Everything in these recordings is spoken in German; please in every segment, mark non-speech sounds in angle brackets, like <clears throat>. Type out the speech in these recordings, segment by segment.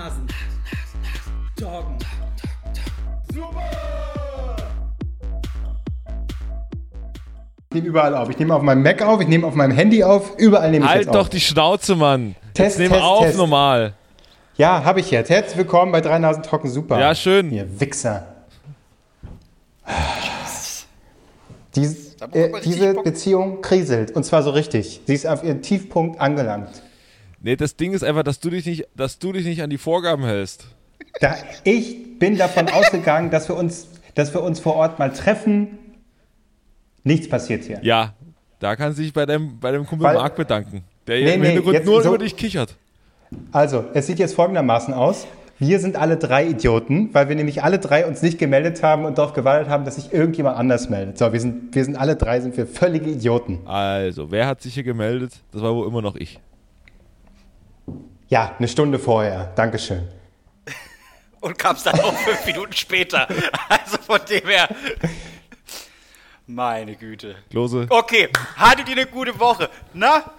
Nasen. Doggen. Ich nehme überall auf. Ich nehme auf meinem Mac auf, ich nehme auf meinem Handy auf, überall nehme ich Halt jetzt doch auf. die Schnauze, Mann. Test, Jetzt nehmen Test, auf Test. normal. Ja, habe ich jetzt. Herzlich willkommen bei Drei Nasen Trocken Super. Ja, schön. Ihr Wichser. Dies, äh, diese. Beziehung kriselt. Und zwar so richtig. Sie ist auf ihren Tiefpunkt angelangt. Nee, das Ding ist einfach, dass du dich nicht, dass du dich nicht an die Vorgaben hältst. Da, ich bin davon <laughs> ausgegangen, dass wir, uns, dass wir uns vor Ort mal treffen. Nichts passiert hier. Ja, da kann sich bei deinem, bei dem Kumpel Weil- Marc bedanken. Der Nee, im nee, Hintergrund jetzt nur so- über dich kichert. Also, es sieht jetzt folgendermaßen aus. Wir sind alle drei Idioten, weil wir nämlich alle drei uns nicht gemeldet haben und darauf gewartet haben, dass sich irgendjemand anders meldet. So, wir sind, wir sind alle drei sind wir völlige Idioten. Also, wer hat sich hier gemeldet? Das war wohl immer noch ich. Ja, eine Stunde vorher. Dankeschön. <laughs> Und kam es dann auch fünf Minuten später. Also von dem her. Meine Güte. Klose. Okay, hattet ihr eine gute Woche? Na?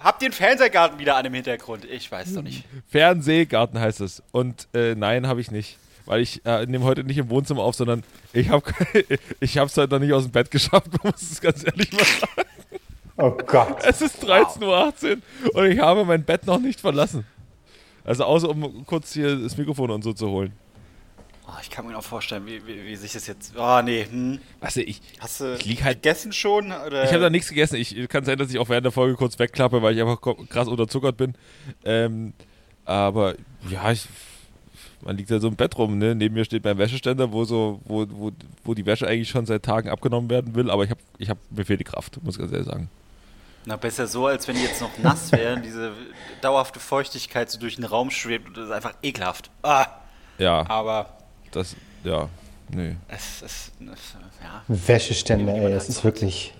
Habt ihr einen Fernsehgarten wieder an im Hintergrund? Ich weiß doch nicht. Fernsehgarten heißt es. Und äh, nein, habe ich nicht. Weil ich äh, nehme heute nicht im Wohnzimmer auf, sondern ich habe <laughs> ich es heute noch nicht aus dem Bett geschafft, man muss es ganz ehrlich mal sagen. Oh Gott. Es ist 13.18 Uhr und ich habe mein Bett noch nicht verlassen. Also außer um kurz hier das Mikrofon und so zu holen. Oh, ich kann mir noch vorstellen, wie, wie, wie sich das jetzt. Oh, nee. Hm. Weißt du, ich, Hast du Ich lieg halt- gegessen schon? Oder? ich habe da nichts gegessen. Ich kann sein, dass ich auch während der Folge kurz wegklappe, weil ich einfach krass unterzuckert bin. Ähm, aber ja, ich, man liegt ja so im Bett rum. Ne? Neben mir steht mein Wäscheständer, wo, so, wo, wo, wo die Wäsche eigentlich schon seit Tagen abgenommen werden will. Aber ich habe, ich hab, mir fehlt die Kraft, muss ich ganz ehrlich sagen. Na, besser so, als wenn die jetzt noch nass <laughs> wären. Diese dauerhafte Feuchtigkeit so durch den Raum schwebt. und Das ist einfach ekelhaft. Ah, Ja, aber das, ja, nee. es ist. Ja, Wäscheständer, ey, das ist wirklich.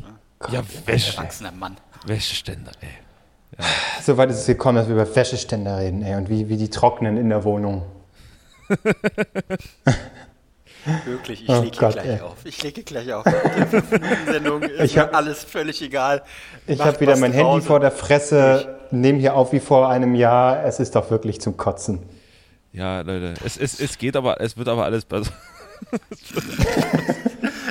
Ja, Wäsche, erwachsener Mann. Wäscheständer, ey. <laughs> So weit ist es gekommen, dass wir über Wäscheständer reden, ey, und wie, wie die trocknen in der Wohnung. <laughs> Wirklich, ich Oh lege gleich ey. auf. Ich lege gleich auf. Sendung ist Ich mir hab- alles völlig egal. Ich habe wieder mein Handy vor der Fresse, nehme hier auf wie vor einem Jahr. Es ist doch wirklich zum Kotzen. Ja, Leute, es, es, es geht aber, es wird aber alles besser. <laughs>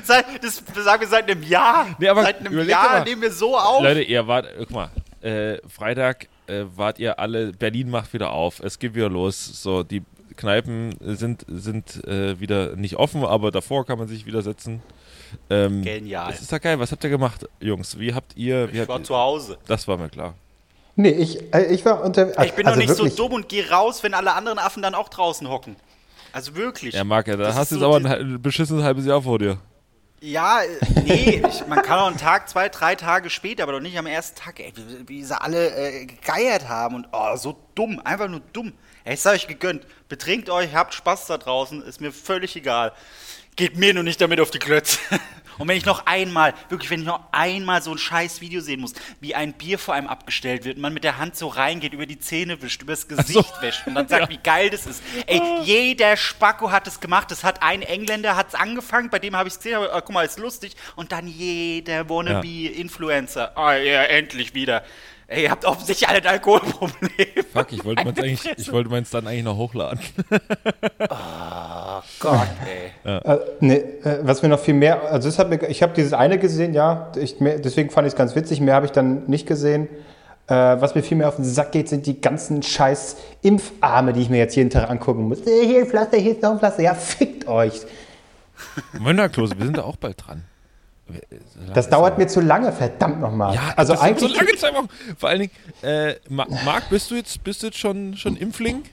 Seit, das sagen wir seit einem Jahr. Nee, aber seit einem Jahr mal. nehmen wir so auf. Leute, ihr wart, guck mal, äh, Freitag äh, wart ihr alle, Berlin macht wieder auf, es geht wieder los. So, die Kneipen sind, sind äh, wieder nicht offen, aber davor kann man sich wieder setzen. Ähm, Genial. Das ist doch geil. Was habt ihr gemacht, Jungs? Wie habt ihr, wie Ich habt war ihr, zu Hause. das war mir klar. Nee, ich, äh, ich war unter. Ich bin also doch nicht wirklich, so dumm und gehe raus, wenn alle anderen Affen dann auch draußen hocken. Also wirklich. Ja, Marc, ja, da Das hast du ist jetzt so aber ein beschissenes halbes Jahr vor dir. Ja, äh, nee, <laughs> ich, man kann auch einen Tag, zwei, drei Tage später, aber doch nicht am ersten Tag, ey, wie, wie sie alle äh, gegeiert haben und oh, so dumm, einfach nur dumm. Ey, ich sag euch gegönnt, betrinkt euch, habt Spaß da draußen, ist mir völlig egal. Geht mir nur nicht damit auf die Klötze. <laughs> Und wenn ich noch einmal, wirklich, wenn ich noch einmal so ein scheiß Video sehen muss, wie ein Bier vor einem abgestellt wird und man mit der Hand so reingeht, über die Zähne wischt, übers Gesicht wäscht und dann sagt, <laughs> wie geil das ist. Ey, jeder Spacko hat es gemacht. Das hat ein Engländer hat's angefangen, bei dem habe ich es gesehen, aber, ah, guck mal, ist lustig. Und dann jeder Wannabe-Influencer. Ah ja, endlich wieder. Ey, ihr habt offensichtlich alle ein Alkoholproblem. Fuck, ich wollte meins eigentlich, ich wollte meins dann eigentlich noch hochladen. Gott, ey. Äh, nee, äh, was mir noch viel mehr, also das hat mir, ich habe dieses eine gesehen, ja, ich, mehr, deswegen fand ich es ganz witzig, mehr habe ich dann nicht gesehen. Äh, was mir viel mehr auf den Sack geht, sind die ganzen scheiß Impfarme, die ich mir jetzt jeden Tag angucken muss. Äh, Hier ein Pflaster, hier ist noch ein Pflaster. Ja, fickt euch. Mönderklose, wir sind da auch bald dran. Das dauert mir zu lange, verdammt nochmal. Ja, also eigentlich. so lange zwei Wochen. Vor allen Dingen, äh, Ma- Marc, bist du jetzt, bist du jetzt schon, schon Impfling?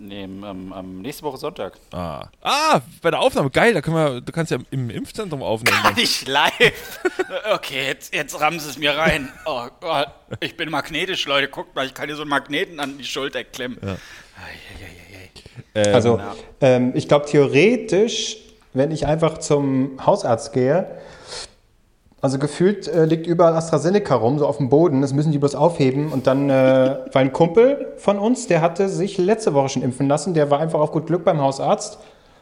Nee, am, am nächste Woche Sonntag. Ah. ah, bei der Aufnahme, geil, da können wir, du kannst ja im Impfzentrum aufnehmen. Kann ich live? <laughs> Okay, jetzt, jetzt rammen sie es mir rein. Oh Gott, ich bin magnetisch, Leute. Guckt mal, ich kann hier so einen Magneten an die Schulter klemmen. Ei, ei. Also, Ja. ähm, ich glaube, theoretisch, wenn ich einfach zum Hausarzt gehe, also gefühlt äh, liegt überall AstraZeneca rum, so auf dem Boden. Das müssen die bloß aufheben. Und dann, äh, <laughs> weil ein Kumpel von uns, der hatte sich letzte Woche schon impfen lassen. Der war einfach auf gut Glück beim Hausarzt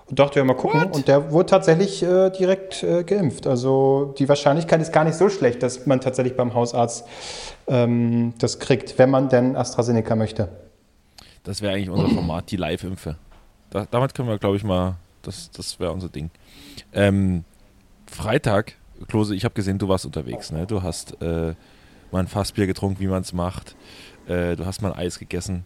und dachte, ja, mal gucken. Und der wurde tatsächlich äh, direkt äh, geimpft. Also die Wahrscheinlichkeit ist gar nicht so schlecht, dass man tatsächlich beim Hausarzt ähm, das kriegt, wenn man denn AstraZeneca möchte. Das wäre eigentlich unser Format, die Live-Impfe. Da, damit können wir, glaube ich, mal, das, das wäre unser Ding. Ähm, Freitag, Klose, ich habe gesehen, du warst unterwegs. Ne? Du hast äh, mal ein Fassbier getrunken, wie man es macht. Äh, du hast mal ein Eis gegessen.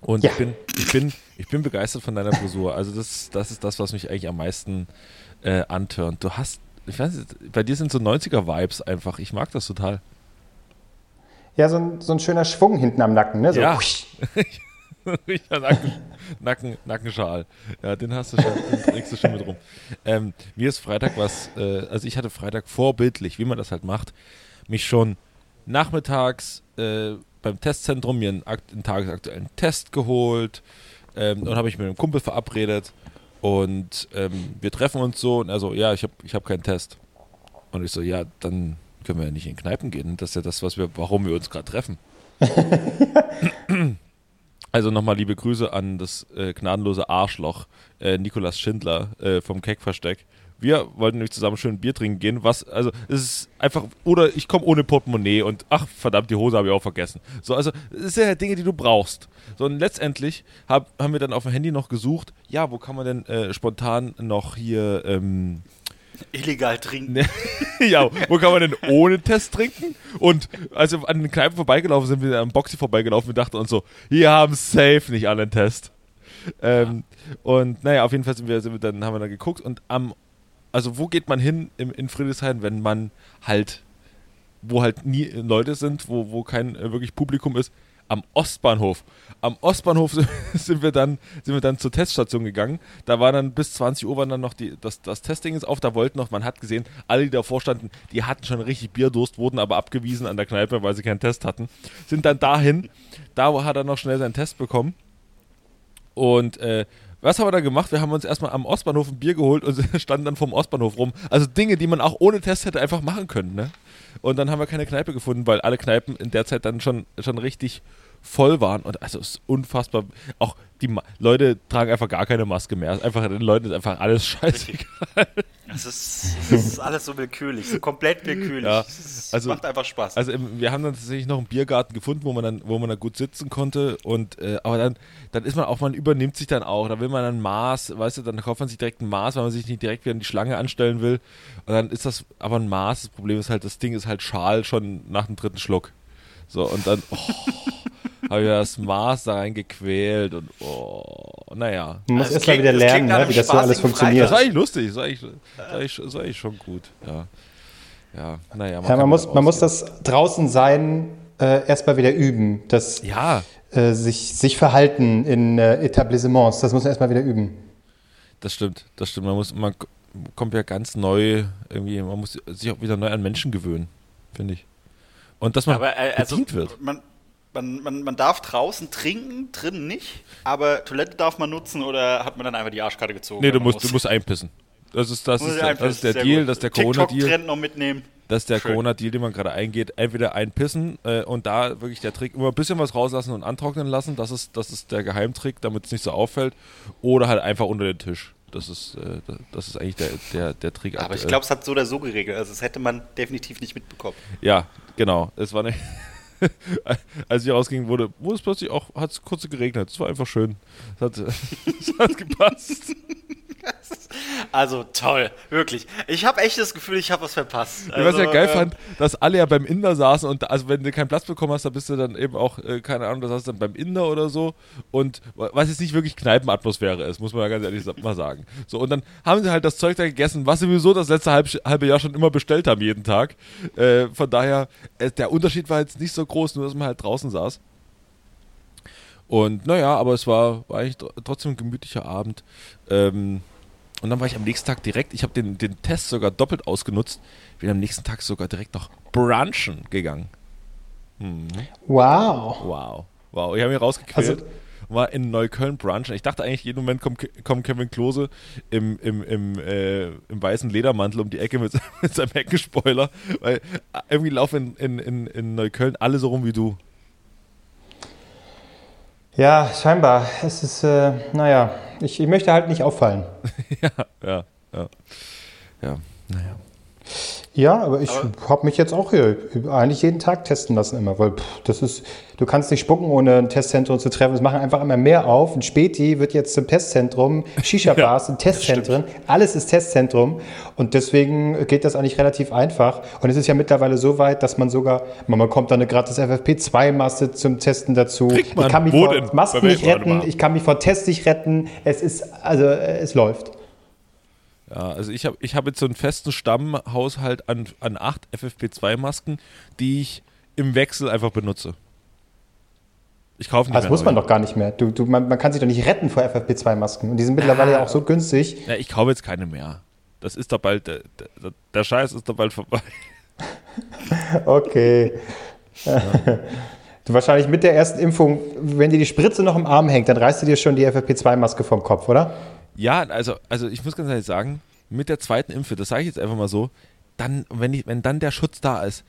Und Ja. ich, bin, ich, bin, ich bin begeistert von deiner Frisur. Also das, das ist das, was mich eigentlich am meisten äh, antörnt. Du hast, ich weiß nicht, bei dir sind so 90er-Vibes einfach. Ich mag das total. Ja, so ein, so ein schöner Schwung hinten am Nacken, ne? So, Ja. <laughs> Nacken, Nacken, Nackenschal. Ja, den hast du schon, den trägst du schon mit rum. Ähm, mir ist Freitag was, äh, also ich hatte Freitag vorbildlich, wie man das halt macht, mich schon nachmittags äh, beim Testzentrum mir einen, einen tagesaktuellen Test geholt ähm, und habe ich mit einem Kumpel verabredet und ähm, wir treffen uns so und er so, ja, ich habe ich hab keinen Test. Und ich so, ja, dann können wir ja nicht in Kneipen gehen. Das ist ja das, was wir, warum wir uns gerade treffen. <laughs> <clears throat> Also nochmal liebe Grüße an das äh, gnadenlose Arschloch äh, Nikolas Schindler äh, vom Keckversteck. Wir wollten nämlich zusammen schön Bier trinken gehen, was, also es ist einfach, oder ich komme ohne Portemonnaie und ach verdammt, die Hose habe ich auch vergessen. So, also es sind ja Dinge, die du brauchst. So, und letztendlich hab, haben wir dann auf dem Handy noch gesucht, ja, wo kann man denn äh, spontan noch hier, ähm, Illegal trinken. Ne. <laughs> ja, wo kann man denn ohne Test trinken? Und als wir an den Kneipen vorbeigelaufen sind, wir am Boxy vorbeigelaufen, wir dachten uns so, hier haben safe nicht alle einen Test. Ähm, und naja, auf jeden Fall sind wir, sind wir dann, haben wir dann geguckt und am, also wo geht man hin im, in Friedrichshain, wenn man halt, wo halt nie Leute sind, wo, wo kein äh, wirklich Publikum ist? Am Ostbahnhof. Am Ostbahnhof <laughs> sind wir dann, sind wir dann zur Teststation gegangen. Da war dann bis 20 Uhr war dann noch die, das, das Testing ist auf. Da wollten noch, man hat gesehen, alle, die davor standen, die hatten schon richtig Bierdurst, wurden aber abgewiesen an der Kneipe, weil sie keinen Test hatten. Sind dann dahin. Da hat er noch schnell seinen Test bekommen. Und äh, was haben wir da gemacht? Wir haben uns erstmal am Ostbahnhof ein Bier geholt und <laughs> standen dann vom Ostbahnhof rum. Also Dinge, die man auch ohne Test hätte einfach machen können. Ne? Und dann haben wir keine Kneipe gefunden, weil alle Kneipen in der Zeit dann schon, schon richtig voll waren. Und also es ist unfassbar. Auch die Ma Leute tragen einfach gar keine Maske mehr. Einfach, den Leuten ist einfach alles scheißegal. Das ist, das ist alles so willkürlich, so komplett willkürlich. Ja, Es also- macht einfach Spaß. Also im, wir haben dann tatsächlich noch einen Biergarten gefunden, wo man dann, wo man dann gut sitzen konnte. Und äh, aber dann, dann ist man auch, man übernimmt sich dann auch. Da will man ein Maß, weißt du, dann kauft man sich direkt ein Maß, weil man sich nicht direkt wieder in die Schlange anstellen will. Und dann ist das aber ein Maß. Das Problem ist halt, das Ding ist halt schal schon nach dem dritten Schluck. So, und dann oh, habe ich das Maß da reingequält und oh, naja. Man muss Also erst mal wieder lernen, ne, wie das so alles funktioniert. Das war eigentlich lustig, das war eigentlich, das war eigentlich, das war eigentlich schon gut, ja. Ja, naja. Ja, kann man muss, man muss das draußen sein äh, erstmal wieder üben. Das Ja, äh, sich, sich verhalten in äh, Etablissements, das muss man erstmal wieder üben. Das stimmt, das stimmt. Man muss, man kommt ja ganz neu irgendwie, man muss sich auch wieder neu an Menschen gewöhnen, finde ich. Und dass man aber äh, also, bedient wird. Man, man, man, man darf draußen trinken, drinnen nicht, aber Toilette darf man nutzen oder hat man dann einfach die Arschkarte gezogen? Nee, du musst, du musst einpissen. Das ist, das ist, ich der, das ist der Deal, gut. das ist der Corona-Deal. Noch mitnehmen. Das ist der. Corona-Deal, den man gerade eingeht. Entweder einpissen äh, und da wirklich der Trick, immer ein bisschen was rauslassen und antrocknen lassen. Das ist, das ist der Geheimtrick, damit es nicht so auffällt. Oder halt einfach unter den Tisch. Das ist, äh, das ist eigentlich der, der, der Trick. Aber ich aktuell. glaube, es hat so oder so geregelt. Also, das hätte man definitiv nicht mitbekommen. Ja, genau. Es war nicht. <laughs> <laughs> Als ich rausging, wurde, wurde es plötzlich auch, hat es kurz geregnet. Es war einfach schön. Es hat, <laughs> es hat gepasst. Also, toll. Wirklich. Ich habe echt das Gefühl, ich habe was verpasst. was ich ja Also, geil ähm, fand, dass alle ja beim Inder saßen und da, also wenn du keinen Platz bekommen hast, da bist du dann eben auch, äh, keine Ahnung, das hast du dann beim Inder oder so und was jetzt nicht wirklich Kneipenatmosphäre ist, muss man ja ganz ehrlich mal sagen. So, und dann haben sie halt das Zeug da gegessen, was sie sowieso das letzte halb, halbe Jahr schon immer bestellt haben, jeden Tag. Äh, von daher, äh, der Unterschied war jetzt nicht so groß, nur dass man halt draußen saß. Und naja, aber es war, war eigentlich tr- trotzdem ein gemütlicher Abend. Ähm, und dann war ich am nächsten Tag direkt, ich habe den, den Test sogar doppelt ausgenutzt, bin am nächsten Tag sogar direkt noch brunchen gegangen. Wow. Wow. Wow. Ich habe mich rausgequält. Also- und war in Neukölln brunchen. Ich dachte eigentlich, jeden Moment kommt, kommt Kevin Klose im, im, im, äh, im weißen Ledermantel um die Ecke mit, <laughs> mit seinem Heckenspoiler. Weil irgendwie laufen in, in, in, in Neukölln alle so rum wie du. Ja, scheinbar. Es ist, äh, naja, ich, ich möchte halt nicht auffallen. <laughs> ja, ja, ja. Ja, naja. Ja, aber ich habe mich jetzt auch hier eigentlich jeden Tag testen lassen immer, weil pff, das ist, du kannst nicht spucken, ohne ein Testzentrum zu treffen. Es machen einfach immer mehr auf. Ein Späti wird jetzt zum Testzentrum, Shisha-Bars <laughs> sind Testzentren, alles ist Testzentrum und deswegen geht das eigentlich relativ einfach. Und es ist ja mittlerweile so weit, dass man sogar, man bekommt da eine gratis FFP2-Maske zum Testen dazu. Kriegt man. Ich kann mich vor? Masken nicht retten, ich kann mich vor Tests nicht retten. Es ist, also es läuft. Ja, also ich habe ich hab jetzt so einen festen Stammhaushalt an, an acht FFP2-Masken, die ich im Wechsel einfach benutze. Ich kaufe nicht Das mehr muss man neue. doch gar nicht mehr. Du, du, man, man kann sich doch nicht retten vor FFP2-Masken. Und die sind mittlerweile ja auch so günstig. Ja, ich kaufe jetzt keine mehr. Das ist doch bald, der, der, der Scheiß ist doch bald vorbei. <laughs> Okay. Du wahrscheinlich mit der ersten Impfung, wenn dir die Spritze noch im Arm hängt, dann reißt du dir schon die FFP2-Maske vom Kopf, oder? Ja, also, also ich muss ganz ehrlich sagen, mit der zweiten Impfe, das sage ich jetzt einfach mal so, dann, wenn ich, wenn dann der Schutz da ist,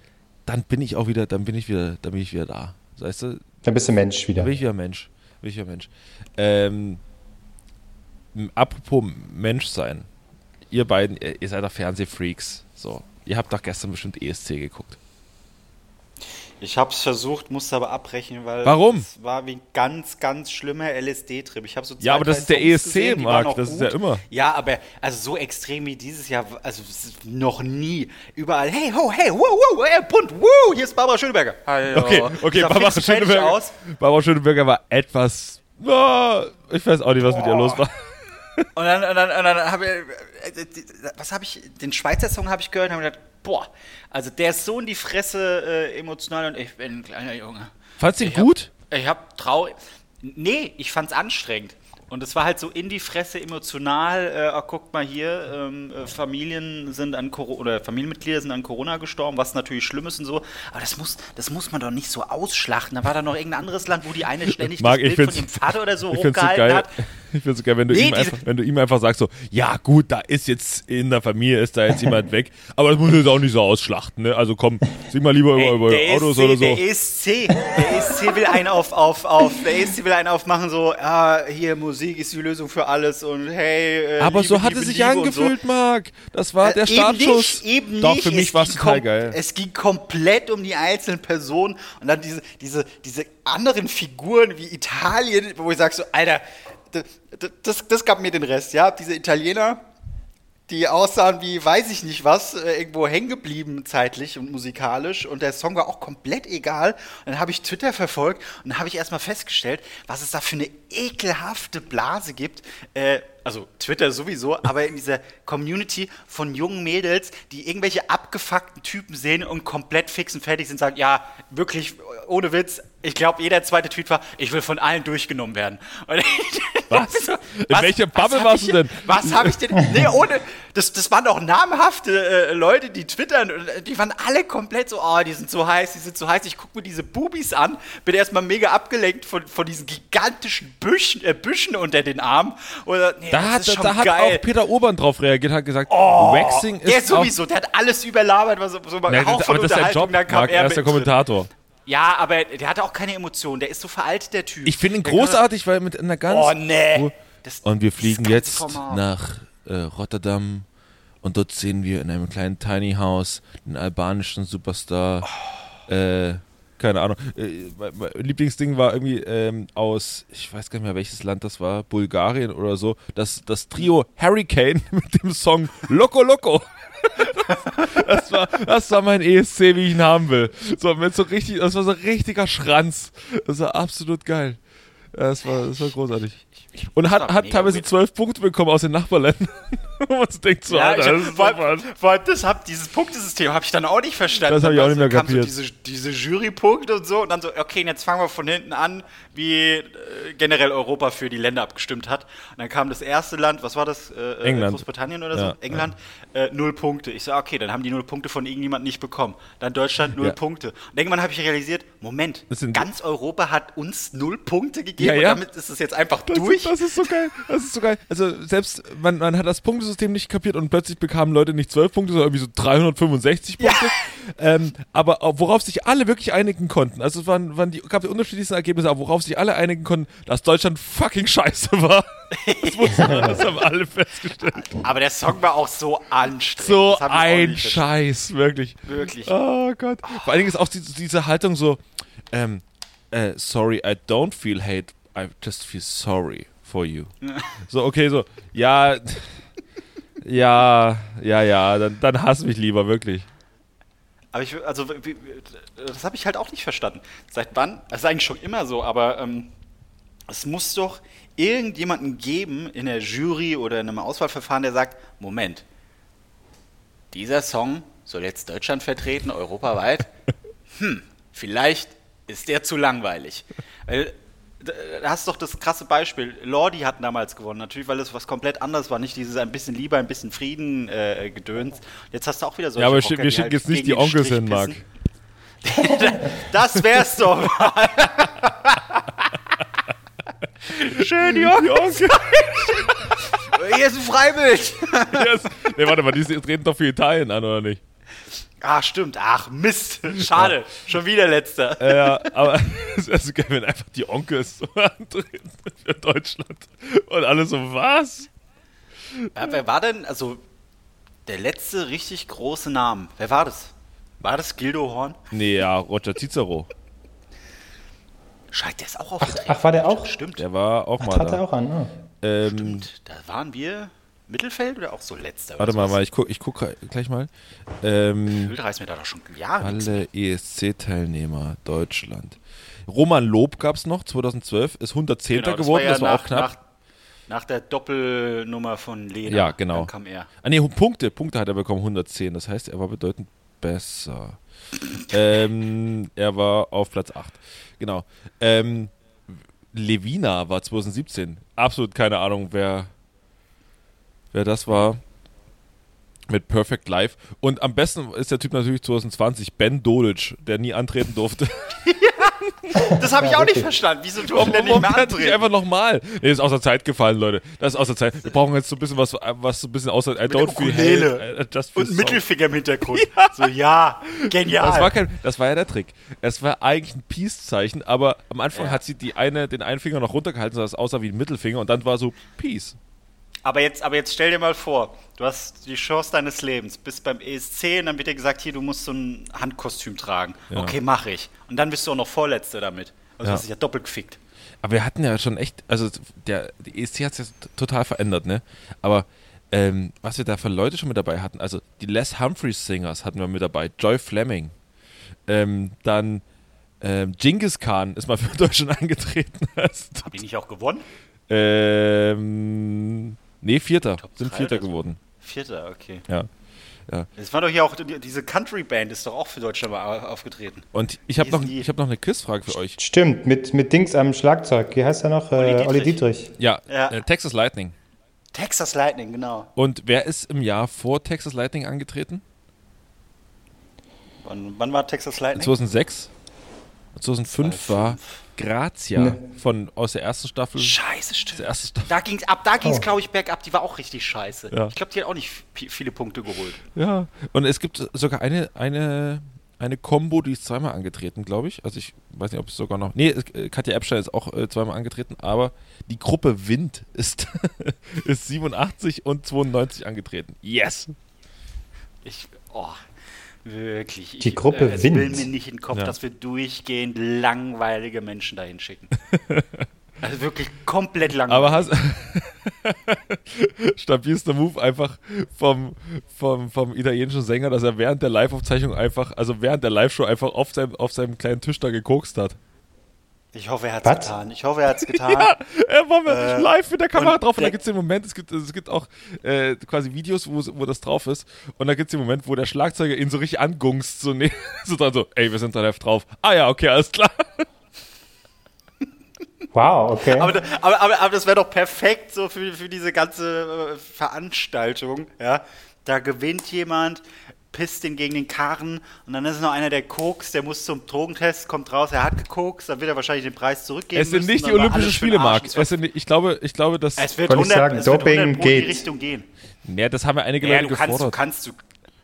dann bin ich auch wieder, dann bin ich wieder, dann bin ich wieder da. Weißt du, Dann bist du Mensch wieder. Dann bin ich wieder Mensch. Bin ich wieder Mensch. Ähm, apropos Mensch sein. Ihr beiden, ihr, ihr seid doch Fernsehfreaks. So. Ihr habt doch gestern bestimmt ESC geguckt. Ich habe es versucht, musste aber abbrechen, weil Warum? es war wie ein ganz, ganz schlimmer LSD-Trip. Ich habe so Ja, aber zwei, das ist der Songs ESC, Marc, das ist gut. ja immer. Ja, aber also so extrem wie dieses Jahr, also ist noch nie. Überall, hey, ho, hey, wow, wow, hey, bunt, wow, hier ist Barbara Schöneberger. Hallo. Okay, okay, Barbara Schöneberger, aus. Barbara Schöneberger war etwas. ah, ich weiß auch nicht, was mit ihr los war. Und dann, und dann, und dann habe ich, äh, die- was habe ich, den Schweizer Song habe ich gehört und habe gedacht, boah, also der ist so in die Fresse äh, emotional und ich bin ein kleiner Junge. Fandst du ihn Ich hab- gut? Ich hab traurig. Nee, ich fand's anstrengend. Und es war halt so in die Fresse emotional. Äh, ah, guckt mal hier, ähm, äh, Familien sind an Corona oder Familienmitglieder sind an Corona gestorben, was natürlich schlimm ist und so. Aber das muss, das muss man doch nicht so ausschlachten. Da war da noch irgendein anderes Land, wo die eine ständig Marc, das Bild von ihrem Vater oder so so hochgehalten geil. hat. <laughs> Ich find's so geil, wenn du, Nee, ihm einfach, wenn du ihm einfach sagst so, ja gut, da ist jetzt in der Familie ist da jetzt jemand <laughs> weg, aber das muss jetzt auch nicht so ausschlachten, ne? Also komm, sing mal lieber über, über der Autos ESC, oder so. Der ESC, der ESC will einen auf, auf, auf, der ESC will einen aufmachen, so, ah, hier, Musik ist die Lösung für alles und hey, äh, Aber Liebe, so hat es sich Liebe angefühlt, Marc. Das war So. der Äh, Startschuss. Eben nicht, eben Doch, nicht. für mich Es war es ging total geil. Es ging komplett um die einzelnen Personen und dann diese, diese, diese anderen Figuren wie Italien, wo ich sage so, Alter, das, das gab mir den Rest, ja, diese Italiener, die aussahen wie, weiß ich nicht was, äh, irgendwo hängen geblieben zeitlich und musikalisch und der Song war auch komplett egal. Und dann habe ich Twitter verfolgt und habe ich erstmal festgestellt, was es da für eine ekelhafte Blase gibt. Äh, also Twitter sowieso, aber in dieser Community von jungen Mädels, die irgendwelche abgefuckten Typen sehen und komplett fix und fertig sind, sagen, ja, wirklich, ohne Witz, ich glaube, jeder zweite Tweet war, ich will von allen durchgenommen werden. <laughs> Was? so, In welcher Bubble warst du denn? Was habe ich denn? Nee, ohne. Das, das waren doch namhafte äh, Leute, die twittern. äh, Die waren alle komplett so, oh, die sind so heiß, die sind so heiß. Ich gucke mir diese Bubis an, bin erstmal mega abgelenkt von, von diesen gigantischen Büschen, äh, Büschen unter den Armen. Oder, nee, Da hat, da hat auch Peter Obern drauf reagiert, hat gesagt, Waxing ist der sowieso, der hat alles überlabert, was so, so Nee, aber das ist sein Job, Marc, er ist der. Kommentator. Ja, aber der hatte auch keine Emotionen, der ist so veraltet, der Typ. Ich finde ihn Der großartig, weil mit einer ganz... Oh, nee. Das- Und wir fliegen jetzt Format. nach äh, Rotterdam und dort sehen wir in einem kleinen Tiny House den albanischen Superstar. Äh, keine Ahnung. Äh, mein, Lieblingsding war irgendwie ähm, aus, ich weiß gar nicht mehr welches Land das war, Bulgarien oder so, das, das Trio Hurricane <laughs> mit dem Song Loco Loco. <laughs> Das war, das war mein ESC, wie ich ihn haben will. So, mit so richtig, das war so ein richtiger Schranz. Das war absolut geil. Das war, das war großartig. Und hat, hat teilweise zwölf Punkte bekommen aus den Nachbarländern. <laughs> Man so denkt, so, Ja, ich Alter, hab, das ist vor, was. vor, das hab, dieses Punktesystem habe ich dann auch nicht verstanden. Das hab ich auch nicht mehr kam so kapiert. diese, diese Jurypunkte und so und dann so, okay, jetzt fangen wir von hinten an, wie äh, generell Europa für die Länder abgestimmt hat. Und dann kam das erste Land, was war das? Äh, äh, England. Großbritannien oder so? Ja, England, Äh, null Punkte. Ich so, okay, dann haben die null Punkte von irgendjemandem nicht bekommen. Dann Deutschland null Ja. Punkte. Und irgendwann habe ich realisiert, Moment, ganz Europa hat uns null Punkte gegeben Ja, ja. und damit ist es jetzt einfach Das durch. durch. Das ist so geil. Das ist so geil. Also selbst man, man hat das Punktesystem nicht kapiert und plötzlich bekamen Leute nicht 12 Punkte, sondern irgendwie so 365 Punkte. Ähm, aber worauf sich alle wirklich einigen konnten, also es waren, waren die, gab die unterschiedlichsten Ergebnisse, aber worauf sich alle einigen konnten, dass Deutschland fucking scheiße war. <laughs> Das, wussten das haben alle festgestellt. Aber der Song war auch so anstrengend. So ein Scheiß, wirklich. Wirklich. Oh Gott. Vor allen Dingen ist auch diese, diese Haltung so, ähm, äh, sorry, I don't feel hate, I just feel sorry for you. <laughs> So, okay, so, ja, ja, ja, ja, dann, dann hass mich lieber, wirklich. Aber ich, also, das habe ich halt auch nicht verstanden. Seit wann? Das ist eigentlich schon immer so, aber ähm, es muss doch irgendjemanden geben in der Jury oder in einem Auswahlverfahren, der sagt: Moment, dieser Song soll jetzt Deutschland vertreten, europaweit. <laughs> Hm, vielleicht ist der zu langweilig. Weil da da hast du doch das krasse Beispiel. Lordi hat damals gewonnen, natürlich, weil es was komplett anderes war. Nicht dieses ein bisschen Lieber, ein bisschen Frieden äh, Gedöns. Jetzt hast du auch wieder solche Ja, aber Rocker, wir schicken halt jetzt nicht die Onkels hin, Marc. <laughs> das wär's doch mal. <laughs> Schön, die Onkels. Hier ist ein Freibild. <laughs> Yes. Nee, warte mal, die treten doch für Italien an, oder nicht? Ah, stimmt. Ach, Mist. <laughs> Schade. Schon wieder letzter. Ja, aber <laughs> es wäre so geil, wenn einfach die Onkels so <laughs> antreten für Deutschland. Und alle so, was? Ja, wer war denn, also, der letzte richtig große Name? Wer war das? War das Gildo Horn? Nee, ja, Roger Cicero. Scheiße, der ist auch aufgetreten. Ach, war der auch? Stimmt. Der war auch mal Trat er da. auch an. Oh. Ähm, Stimmt. Da waren wir Mittelfeld oder auch so letzter? warte mal, mal, ich guck, ich guck gleich mal. Ähm, reißt mir da doch schon Jahre alle ESC-Teilnehmer Deutschland. Roman Lob gab es noch, 2012, ist 110. Genau, geworden, das war nach, auch knapp. Nach, nach der Doppelnummer von Lena. Ja, genau. Dann kam er. Ah nee, Punkte, Punkte hat er bekommen, 110. Das heißt, er war bedeutend besser. <laughs> ähm, er war auf Platz 8. Genau. Ähm, Levina war 2017. Absolut keine Ahnung, wer, wer das war. Mit Perfect Life. Und am besten ist der Typ natürlich 2020, Ben Dolic, der nie antreten durfte. <laughs> Das habe ich Ja, auch nicht verstanden. Wieso durfte der nicht mehr antreten? einfach nochmal? Nee, ist aus der Zeit gefallen, Leute. Das ist aus der Zeit. Wir brauchen jetzt so ein bisschen was, was so ein bisschen außer I don't feel hate, I just feel Und. Mittelfinger im Hintergrund. <laughs> So, ja, genial. Das war, kein, das war ja der Trick. Es war eigentlich ein Peace-Zeichen, aber am Anfang Ja. hat sie die eine, den einen Finger noch runtergehalten, sodass es aussah wie ein Mittelfinger und dann war so Peace. Aber, jetzt, aber jetzt stell dir mal vor, du hast die Chance deines Lebens, bist beim ESC und dann wird dir gesagt, hier, du musst so ein Handkostüm tragen. Ja. Okay, mache ich. Und dann bist du auch noch Vorletzter damit. Also Ja. hast dich ja doppelt gefickt. Aber wir hatten ja schon echt, also der die ESC hat sich ja total verändert, ne? Aber ähm, was wir da für Leute schon mit dabei hatten, also die Les Humphreys Singers hatten wir mit dabei, Joy Fleming, ähm, dann ähm, Genghis Khan ist mal für <laughs> Deutschland angetreten. Hab ich nicht auch gewonnen? ähm, nee, Vierter, Top sind Vierter so. geworden. Vierter, okay. Ja. Es war doch hier auch, die- diese Country-Band ist doch auch für Deutschland mal au- aufgetreten. Und ich habe noch, ich hab noch eine Quizfrage für euch. Stimmt, mit, mit Dings am Schlagzeug. Wie heißt er noch? Olli Äh, Dietrich. Olli Dietrich. Ja, Ja. Äh, Texas Lightning. Texas Lightning, genau. Und wer ist im Jahr vor Texas Lightning angetreten? Wann, wann war Texas Lightning? 2006. 2005 war Grazia Ne. von, aus der ersten Staffel. Scheiße, stimmt. Staffel. Da ging's, ab da ging es, Oh. glaube ich, bergab. Die war auch richtig scheiße. Ja. Ich glaube, die hat auch nicht viele Punkte geholt. Ja. Und es gibt sogar eine, eine, eine Combo, die ist zweimal angetreten, glaube ich. Also ich weiß nicht, ob es sogar noch. Nee, äh, Katja Epstein ist auch äh, zweimal angetreten, aber die Gruppe Wind ist, <laughs> ist 87 und 92 angetreten. Yes! Ich, oh, wirklich. Die ich, Gruppe äh, es will Wind. mir nicht in den Kopf, Ja. dass wir durchgehend langweilige Menschen dahin schicken. <laughs> also wirklich komplett langweilig. Aber hast. <laughs> Stabilster Move einfach vom, vom, vom italienischen Sänger, dass er während der Live-Aufzeichnung einfach, also während der Live-Show einfach auf seinem, auf seinem kleinen Tisch da gekokst hat. Ich hoffe, er hat's Was? getan. Ich hoffe, er hat's <laughs> getan. Er war mit Äh, live mit der Kamera und drauf und da gibt es den Moment, es gibt, es gibt auch äh, quasi Videos, wo, wo das drauf ist und da gibt es den Moment, wo der Schlagzeuger ihn so richtig angungst, so, ne, <laughs> so dann so, ey, wir sind da live drauf. Ah ja, okay, alles klar. <laughs> Wow, okay. Aber, aber, aber, aber das wäre doch perfekt so für, für diese ganze äh, Veranstaltung. Ja? Da gewinnt jemand pisst den gegen den Karren und dann ist noch einer, der kokst, der muss zum Drogentest, kommt raus, er hat gekokst, dann wird er wahrscheinlich den Preis zurückgeben Es sind müssen, nicht die Olympischen Spiele. Marc. Es, sind, ich, glaube, ich glaube, dass. es wird Wollte ich 100, sagen, es wird Doping 100 pro in die geht. Richtung gehen. ja, das haben ja einige Ja, Leute du kannst, du gefordert. kannst, du,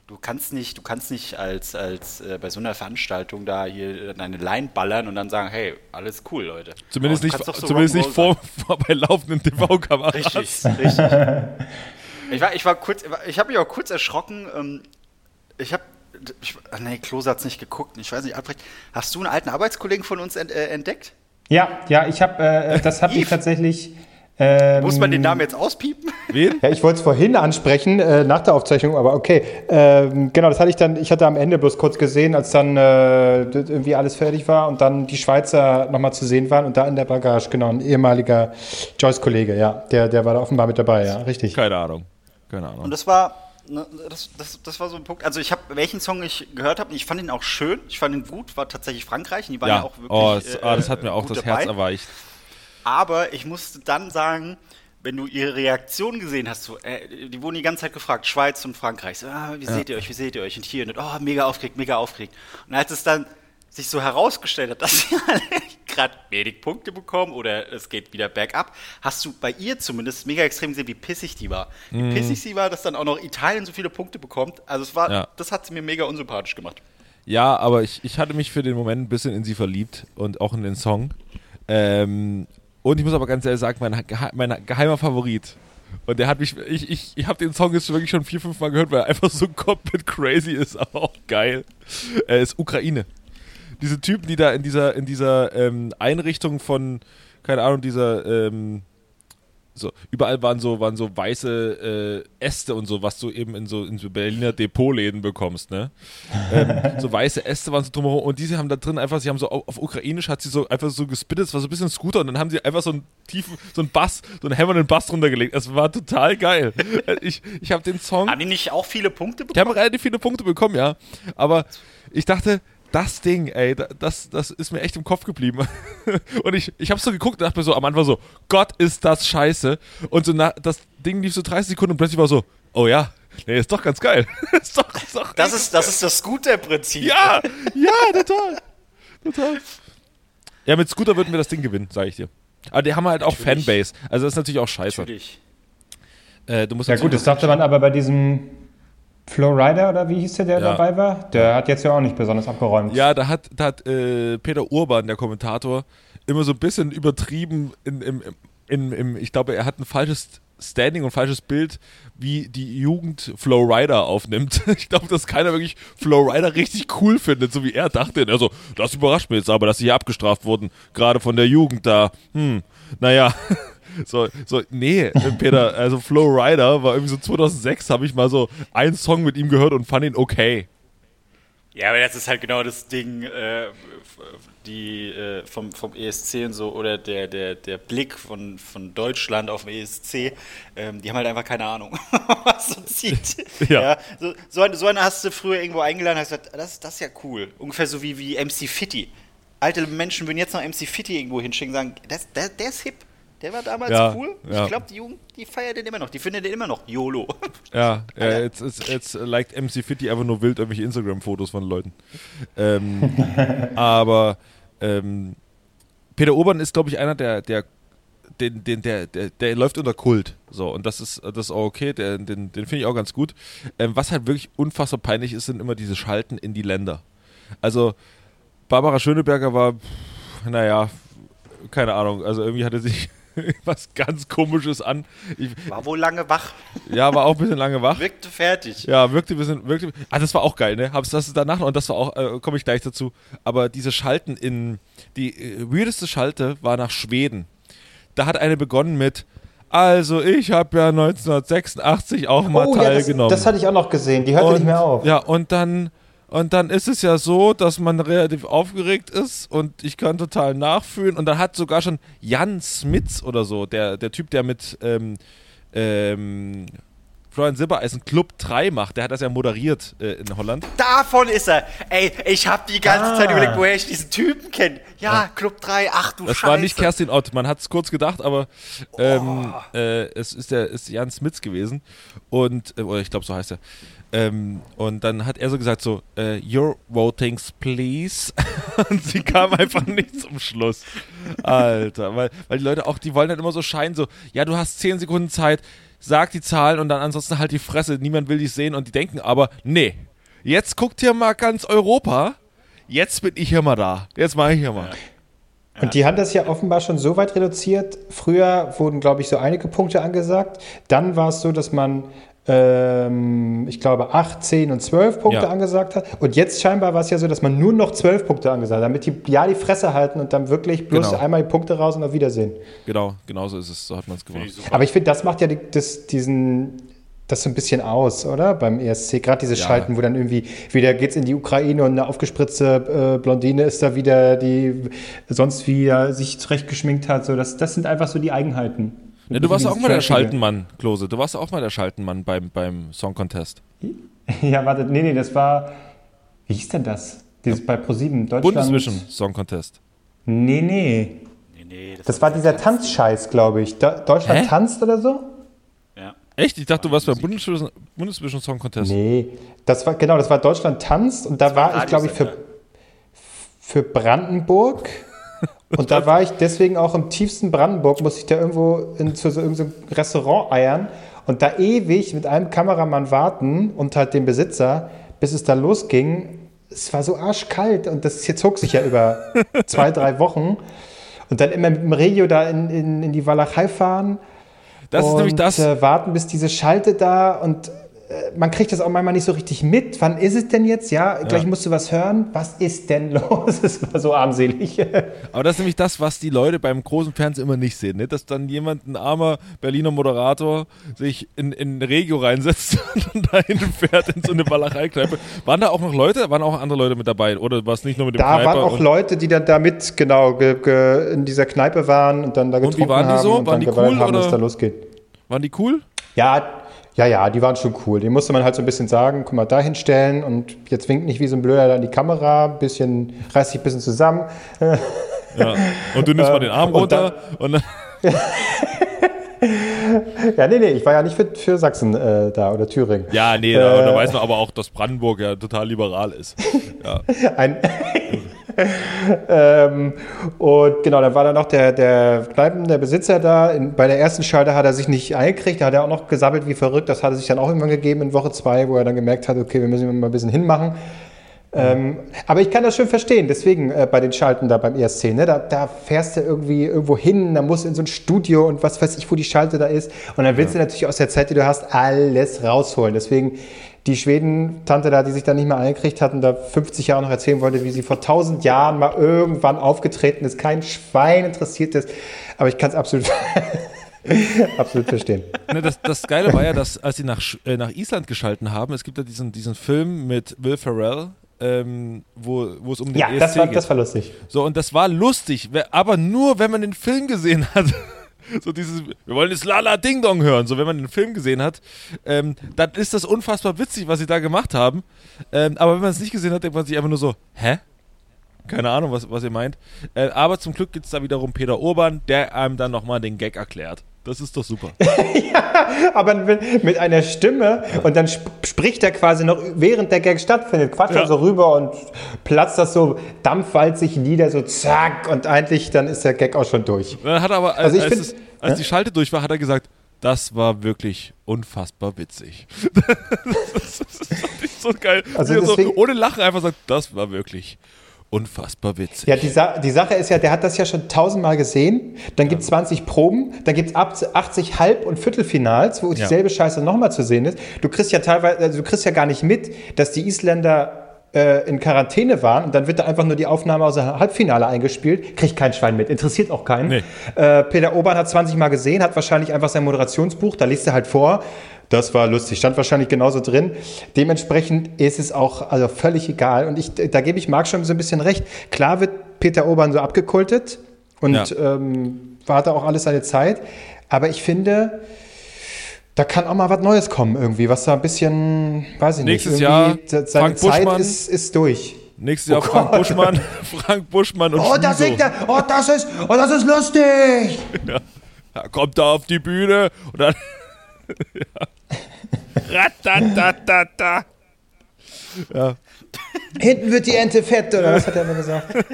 du kannst nicht, du kannst nicht als, als äh, bei so einer Veranstaltung da hier deine Line ballern und dann sagen, hey, alles cool, Leute. zumindest Aber nicht, so zumindest nicht vor, vor bei laufenden TV-Kameras. Richtig, richtig. <laughs> Ich war, ich war kurz, ich habe mich auch kurz erschrocken. Ähm, Ich habe, ich, ach nee, Klose hat's nicht geguckt. Ich weiß nicht, Albrecht, hast du einen alten Arbeitskollegen von uns ent, äh, entdeckt? Ja, ja, ich habe, äh, das habe <laughs> ich tatsächlich. Ähm, Muss man den Namen jetzt auspiepen? <laughs> Wen? Ja, ich wollte es vorhin ansprechen, äh, nach der Aufzeichnung, aber okay. Ähm, genau, das hatte ich dann, ich hatte am Ende bloß kurz gesehen, als dann äh, irgendwie alles fertig war und dann die Schweizer nochmal zu sehen waren und da in der Bagage, genau, ein ehemaliger Joyce-Kollege, ja, der, der war da offenbar mit dabei, ja, richtig. Keine Ahnung. Keine Ahnung. Und das war, ne, das, das, das war so ein Punkt. Also ich habe, welchen Song ich gehört habe, ich fand ihn auch schön, ich fand ihn gut, war tatsächlich Frankreich. Und die waren ja, ja, auch wirklich. oh, das, äh, ah, das hat mir auch das dabei. Herz erweicht. Aber ich musste dann sagen, wenn du ihre Reaktion gesehen hast, so, äh, die wurden die ganze Zeit gefragt, Schweiz und Frankreich, so, ah, wie seht ihr euch, wie seht ihr euch? Und hier, und, oh, mega aufgeregt, mega aufgeregt. Und als es dann sich so herausgestellt hat, <laughs> dass sie gerade wenig Punkte bekommen oder es geht wieder bergab, hast du bei ihr zumindest mega extrem gesehen, wie pissig die war. Wie Mhm. pissig sie war, dass dann auch noch Italien so viele Punkte bekommt. Also es war, Ja. das hat sie mir mega unsympathisch gemacht. Ja, aber ich, ich hatte mich für den Moment ein bisschen in sie verliebt und auch in den Song. Ähm, und ich muss aber ganz ehrlich sagen, mein, mein geheimer Favorit. Und der hat mich, ich, ich, ich habe den Song jetzt wirklich schon vier, fünf Mal gehört, weil er einfach so komplett crazy ist, aber auch geil. Er ist Ukraine. Diese Typen, die da in dieser, in dieser ähm, Einrichtung von, keine Ahnung, dieser, ähm, so, überall waren so, waren so weiße äh, Äste und so, was du eben in so, in so Berliner Depotläden bekommst, ne? ähm, <laughs> so weiße Äste waren so drumherum und diese haben da drin einfach, sie haben so auf, auf Ukrainisch hat sie so einfach so gespittet, es war so ein bisschen Scooter und dann haben sie einfach so einen tiefen, so einen Bass, so einen hämmernden Bass drunter gelegt. Es war total geil. Äh, ich ich habe den Song, Haben die nicht auch viele Punkte die bekommen? haben relativ viele Punkte bekommen, ja. Aber ich dachte, das Ding, ey, da- das, das ist mir echt im Kopf geblieben. <laughs> und ich, ich habe so geguckt und dachte mir so am Anfang so, Gott, ist das scheiße. Und so na, das Ding lief so 30 Sekunden und plötzlich war so, oh ja, nee, ist doch ganz geil. <laughs> ist doch, ist doch Das ist, das ist das Scooter-Prinzip. ja, ja, total. Total. Ja, mit Scooter würden wir das Ding gewinnen, sage ich dir. Aber die haben halt auch Natürlich. Fanbase. Also das ist natürlich auch scheiße. Natürlich. Äh, du musst Ja gut, das dachte man aber bei diesem Flowrider oder wie hieß der, der Ja. dabei war? Der hat jetzt ja auch nicht besonders abgeräumt. Ja, da hat, da hat äh, Peter Urban, der Kommentator, immer so ein bisschen übertrieben in, im, im, in, im, ich glaube, er hat ein falsches Standing und falsches Bild, wie die Jugend Flowrider aufnimmt. <laughs> Ich glaube, dass keiner wirklich Flowrider richtig cool findet, so wie er dachte. Also, das überrascht mich jetzt aber, dass sie hier abgestraft wurden, gerade von der Jugend da. Hm, naja. <laughs> So, so, nee, äh, Peter, also Flowrider war irgendwie so 2006, habe ich mal so einen Song mit ihm gehört und fand ihn okay. Ja, aber das ist halt genau das Ding, äh, die äh, vom, vom ESC und so, oder der, der, der Blick von, von Deutschland auf den ESC, ähm, die haben halt einfach keine Ahnung, <laughs> was so zieht. <laughs> Ja. so, so, eine, so eine hast du früher irgendwo eingeladen und hast gesagt, das, das ist ja cool. Ungefähr so wie, wie MC Fitty. Alte Menschen würden jetzt noch MC Fitty irgendwo hinschicken und sagen, das, der, der ist hip. Der war damals Ja, cool. ja. Ich glaube, die Jugend, die feiert den immer noch. Die findet den immer noch YOLO. <laughs> Ja, ja jetzt, jetzt, jetzt liked MC Fitty einfach nur wild irgendwelche Instagram-Fotos von Leuten. Ähm, <laughs> aber ähm, Peter Urban ist, glaube ich, einer der, der den, den, der, der, der läuft unter Kult. So, und das ist, das ist auch okay, der, den, den finde ich auch ganz gut. Ähm, was halt wirklich unfassbar peinlich ist, sind immer diese Schalten in die Länder. Also, Barbara Schöneberger war, naja, keine Ahnung, also irgendwie hatte sich <laughs> was ganz komisches an. Ich, War wohl lange wach. ja, war auch ein bisschen lange wach. Wirkte fertig. Ja, wirkte ein bisschen, wirkte. Ah, das war auch geil, ne? Hab's das ist danach noch, und das war auch, äh, komme ich gleich dazu. Aber diese Schalten in, die äh, weirdeste Schalte war nach Schweden. Da hat eine begonnen mit, also ich habe ja 1986 auch mal oh, ja, das, teilgenommen. das hatte ich auch noch gesehen. Die hörte und, nicht mehr auf. Ja, und dann, und dann ist es ja so, dass man relativ aufgeregt ist und ich kann total nachfühlen. Und dann hat sogar schon Jan Smits oder so, der, der Typ, der mit ähm, ähm, Florian Silbereisen Club 3 macht. Der hat das ja moderiert äh, in Holland. Davon ist er. Ey, ich habe die ganze Ah. Zeit überlegt, woher ich diesen Typen kenne. Ja, Club 3, ach du Das Scheiße. war nicht Kerstin Ott. Man hat es kurz gedacht, aber ähm, Oh. äh, es ist der ist Jan Smits gewesen. Und, äh, oder ich glaube, so heißt er. Ähm, und dann hat er so gesagt: so, äh, Your votings, please. <laughs> und sie kam einfach nicht zum Schluss. Alter, weil, weil die Leute auch, die wollen dann immer so scheinen, so, ja, du hast 10 Sekunden Zeit, sag die Zahlen und dann ansonsten halt die Fresse, niemand will dich sehen und die denken aber, nee, jetzt guckt hier mal ganz Europa, jetzt bin ich hier mal da, jetzt mache ich hier mal. Und die haben das ja offenbar schon so weit reduziert. Früher wurden, glaube ich, so einige Punkte angesagt. Dann war es so, dass man, ähm, ich glaube, 8, 10 und 12 Punkte Ja. angesagt hat. Und jetzt scheinbar war es ja so, dass man nur noch 12 Punkte angesagt hat, damit die ja die Fresse halten und dann wirklich bloß Genau. einmal die Punkte raus und auf Wiedersehen. Genau, genau so ist es, so hat man es gemacht. Aber ich finde, das macht ja die, das, diesen, das so ein bisschen aus, oder? Beim ESC. Gerade diese Ja. Schalten, wo dann irgendwie wieder geht's in die Ukraine und eine aufgespritzte äh, Blondine ist da wieder, die sonst wie ja, sich zurechtgeschminkt hat. So, das, das sind einfach so die Eigenheiten. Ja, du warst auch mal der. Schaltenmann, Klose. Du warst auch mal der Schaltenmann beim, beim Song Contest. <laughs> Ja, warte, nee, nee, das war. Wie hieß denn das? Dieses bei ProSieben Deutschland. Bundesvision Song Contest. Nee, nee. Nee, nee, Das war dieser Tanzscheiß, glaube ich. Da, Deutschland Hä? tanzt oder so? Ja. Echt? Ich dachte, du warst beim Bundesvision, Bundesvision Song Contest. Nee. Das war, genau, das war Deutschland tanzt und da war ich, glaube ich, für, für Brandenburg. <laughs> Und da war ich deswegen auch im tiefsten Brandenburg, musste ich da irgendwo in, zu so irgendeinem Restaurant eiern und da ewig mit einem Kameramann warten und halt dem Besitzer, bis es da losging. Es war so arschkalt und das hier zog sich ja über <laughs> zwei, drei Wochen. Und dann immer mit dem Regio da in, in, in die Walachei fahren. Das ist und, nämlich das. Äh, warten, bis diese Schalte da und man kriegt das auch manchmal nicht so richtig mit. Wann ist es denn jetzt? Ja, gleich musst du was hören. Was ist denn <laughs> los? Es war so armselig. Aber das ist nämlich das, was die Leute beim großen Fernsehen immer nicht sehen. Ne? Dass dann jemand, ein armer Berliner Moderator, sich in, in Regio reinsetzt <laughs> und dahin fährt in so eine Walachei-Kneipe. Waren da auch noch Leute? Waren auch andere Leute mit dabei? Oder war es nicht nur mit dem Da Kneiper? waren auch und- Leute, die dann da mit, genau, ge, ge, in dieser Kneipe waren und dann da wie getrunken waren die haben so? und Waren die cool haben, oder? da losgeht. Waren die cool? Ja, ja, ja, die waren schon cool. Die musste man halt so ein bisschen sagen, guck mal, da hinstellen und jetzt winkt nicht wie so ein Blöder da in die Kamera, ein bisschen, reißt sich ein bisschen zusammen. Ja. Und du nimmst mal den Arm Ähm, und runter und dann, <laughs> Ja, nee, nee, ich war ja nicht für, für Sachsen äh, da oder Thüringen. Ja, nee, da, Äh. da weiß man aber auch, dass Brandenburg ja total liberal ist. <laughs> Ja. Ein ähm, und genau, dann war da noch der, der Kneipen, der Besitzer da. In, bei der ersten Schalte hat er sich nicht eingekriegt, da hat er auch noch gesammelt wie verrückt. Das hat er sich dann auch irgendwann gegeben in Woche zwei, wo er dann gemerkt hat, okay, wir müssen mal ein bisschen hinmachen. Ähm, aber ich kann das schon verstehen, deswegen äh, bei den Schalten da beim ESC, ne? da, da fährst du irgendwie irgendwo hin, da musst du in so ein Studio und was weiß ich, wo die Schalte da ist. Und dann willst du natürlich aus der Zeit, die du hast, alles rausholen. Deswegen die Schweden-Tante da, die sich da nicht mehr eingekriegt hat und da 50 Jahre noch erzählen wollte, wie sie vor 1000 Jahren mal irgendwann aufgetreten ist, kein Schwein interessiert ist. Aber ich kann es absolut, <laughs> absolut verstehen. Ne, das, das Geile war ja, dass als sie nach, äh, nach Island geschalten haben, es gibt ja diesen, diesen Film mit Will Ferrell, ähm, wo, wo es um den Ja, ESC das war, geht. das war lustig. So, und das war lustig, aber nur, wenn man den Film gesehen <laughs> hat. So dieses, wir wollen das Lala Ding Dong hören. So, wenn man den Film gesehen hat, ähm, dann ist das unfassbar witzig, was sie da gemacht haben. Ähm, aber wenn man es nicht gesehen hat, denkt man sich einfach nur so, hä? Keine Ahnung, was, was ihr meint. Äh, aber zum Glück gibt es da wiederum Peter Urban, der einem dann nochmal den Gag erklärt. Das ist doch super. <laughs> Aber mit, einer Stimme und dann sp spricht er quasi noch, während der Gag stattfindet, quatscht Ja. er so rüber und platzt das so dampfwalzig nieder, so zack und eigentlich dann ist der Gag auch schon durch. Und dann hat er aber, als, Also ich als, find- es, als die Schalte durch war, hat er gesagt, das war wirklich unfassbar witzig. <laughs> das ist nicht so geil. Also er so deswegen- ohne Lachen einfach sagt, das war wirklich unfassbar witzig. Ja, die, Sa die Sache ist ja, der hat das ja schon tausendmal gesehen. Dann gibt es 20 Proben, dann gibt es 80 Halb- und Viertelfinals, wo dieselbe Scheiße nochmal zu sehen ist. Du kriegst ja teilweise, also du kriegst ja gar nicht mit, dass die Isländer äh, in Quarantäne waren und dann wird da einfach nur die Aufnahme aus dem Halbfinale eingespielt. Kriegt kein Schwein mit, interessiert auch keinen. Nee. Äh, Peter Obern hat 20 Mal gesehen, hat wahrscheinlich einfach sein Moderationsbuch, da liest er halt vor. Das war lustig, stand wahrscheinlich genauso drin. Dementsprechend ist es auch also völlig egal. Und ich, da gebe ich Marc schon so ein bisschen recht. Klar wird Peter Obern so abgekultet und Ja. ähm, warte auch alles seine Zeit. Aber ich finde, Da kann auch mal was Neues kommen irgendwie, was da ein bisschen, weiß ich Nächstes nicht, Jahr irgendwie seine Frank Zeit Buschmann. ist, ist durch. Nächstes Jahr Oh Frank Gott. Buschmann, <laughs> Frank Buschmann und Oh, da Schmiso. singt er! Oh, das ist, oh, das ist lustig! <laughs> Da kommt er auf die Bühne und dann. <laughs> ja. Ratatatata. Ja, Hinten wird die Ente fett, oder was hat er immer gesagt? <laughs>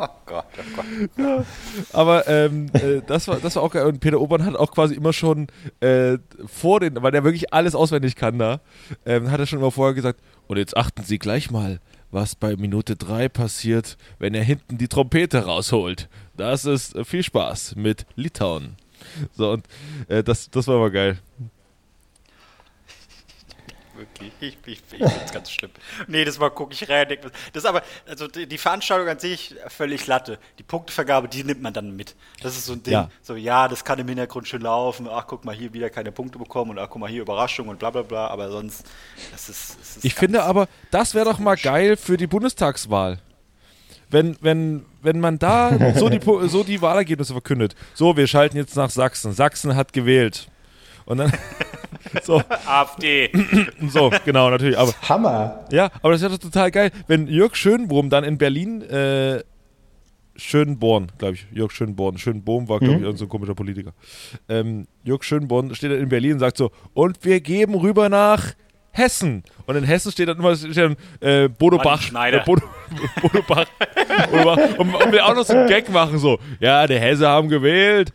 Oh Gott, oh Gott. aber ähm, äh, das, war, das war auch geil. Und Peter Obern hat auch quasi immer schon äh, vor den, weil der wirklich alles auswendig kann da, ähm, hat er schon immer vorher gesagt, und jetzt achten Sie gleich mal, was bei Minute 3 passiert, wenn er hinten die Trompete rausholt. Das ist äh, viel Spaß mit Litauen. So, und äh, das, das war aber geil. Wirklich, ich, ich, ich find's ganz schlimm. Nee, das Mal gucke ich rein. denk Das ist aber, also die, Veranstaltung an sich völlig Latte. Die Punktevergabe, die nimmt man dann mit. Das ist so ein Ding. Ja. So, ja, das kann im Hintergrund schön laufen. Ach, guck mal, hier wieder keine Punkte bekommen und ach, guck mal, hier Überraschung und bla bla bla. Aber sonst, das ist. Das ist Ich finde aber, das wäre doch mal geil für die Bundestagswahl. Wenn, wenn, wenn man da so die, so die Wahlergebnisse verkündet. So, wir schalten jetzt nach Sachsen. Sachsen hat gewählt. Und dann. <laughs> so, AfD. <clears throat> so, genau, natürlich. Aber Hammer! ja, aber das wäre doch total geil, wenn Jörg Schönbohm dann in Berlin, äh, Schönborn, glaube ich, Jörg Schönborn, Schönbohm war, glaube ich, irgendein so ein komischer Politiker. Ähm, Jörg Schönborn steht dann in Berlin und sagt so, und wir geben rüber nach Hessen. Und in Hessen steht dann immer steht dann, äh, Bodo Manni Bach. Schneider. Äh, Bodo, <laughs> Bodo Bach. Bodo Bach. Und, und wir auch noch so einen Gag machen, so, ja, die Hesse haben gewählt.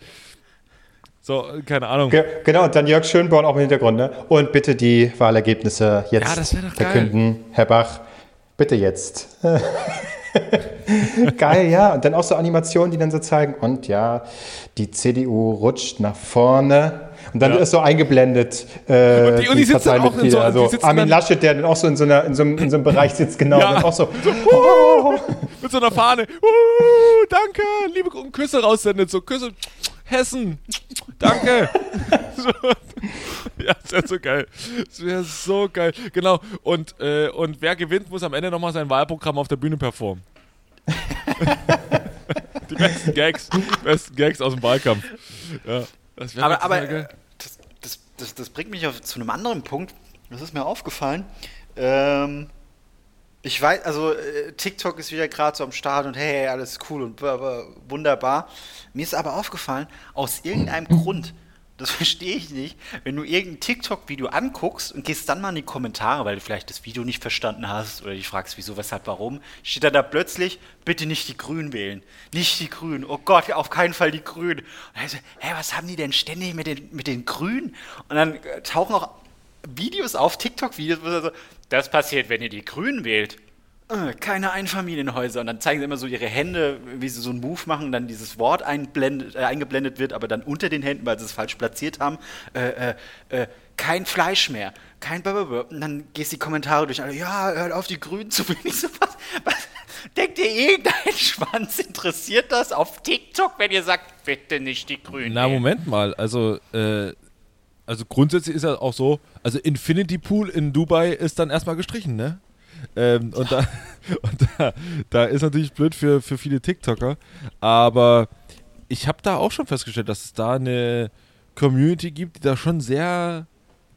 So, keine Ahnung. Ge genau, und dann Jörg Schönborn auch im Hintergrund, ne? Und bitte die Wahlergebnisse jetzt Ja, doch geil. verkünden. Herr Bach, bitte jetzt. <laughs> geil, ja. Und dann auch so Animationen, die dann so zeigen, und ja, die CDU rutscht nach vorne. Und dann Ja. ist so eingeblendet, äh, Und die- und die sitzen dann auch in so- also Armin Laschet, der dann auch so in so, einer, in so, einem, in so einem Bereich sitzt, genau. Ja. Auch so, <laughs> <laughs> mit so einer Fahne. Uh, danke, liebe und Küsse raussendet. So Küsse. Hessen. Danke. <laughs> so. Ja, das wäre so geil. Das wäre so geil. Genau. Und, äh, und wer gewinnt, muss am Ende nochmal sein Wahlprogramm auf der Bühne performen. Die besten Gags, besten Gags aus dem Wahlkampf. Ja, Aber, aber äh, das, das, das, das bringt mich auf, zu einem anderen Punkt. Das ist mir aufgefallen. Ähm, ich weiß, also äh, TikTok ist wieder gerade so am Start und hey, alles cool und bla, bla, wunderbar. Mir ist aber aufgefallen, aus irgendeinem Grund, das <laughs> verstehe ich nicht, wenn du irgendein TikTok-Video anguckst und gehst dann mal in die Kommentare, weil du vielleicht das Video nicht verstanden hast oder dich fragst, wieso, weshalb, warum, steht dann da plötzlich, bitte nicht die Grünen wählen. Nicht die Grünen. Oh Gott, auf keinen Fall die Grünen. Und dann so, hä, was haben die denn ständig mit den, mit den Grünen? Und dann äh, tauchen auch Videos auf, TikTok-Videos, wo so, das passiert, wenn ihr die Grünen wählt. Äh, Keine Einfamilienhäuser. Und dann zeigen sie immer so ihre Hände, wie sie so einen Move machen und dann dieses Wort äh, eingeblendet wird, aber dann unter den Händen, weil sie es falsch platziert haben. Äh, äh, äh, kein Fleisch mehr. Kein Blablabla. Und dann gehst die Kommentare durch. Alle, ja, hört auf, die Grünen zu. Ich <laughs> so, was, was? Denkt ihr, irgendein <laughs> Schwanz interessiert das auf TikTok, wenn ihr sagt, bitte nicht die Grünen? Na? Moment mal. Also, äh, also grundsätzlich ist ja auch so, also Infinity Pool in Dubai ist dann erstmal gestrichen, ne? Ähm, und da, <laughs> und da, da ist natürlich blöd für, für viele TikToker. Aber ich habe da auch schon festgestellt, dass es da eine Community gibt, die da schon sehr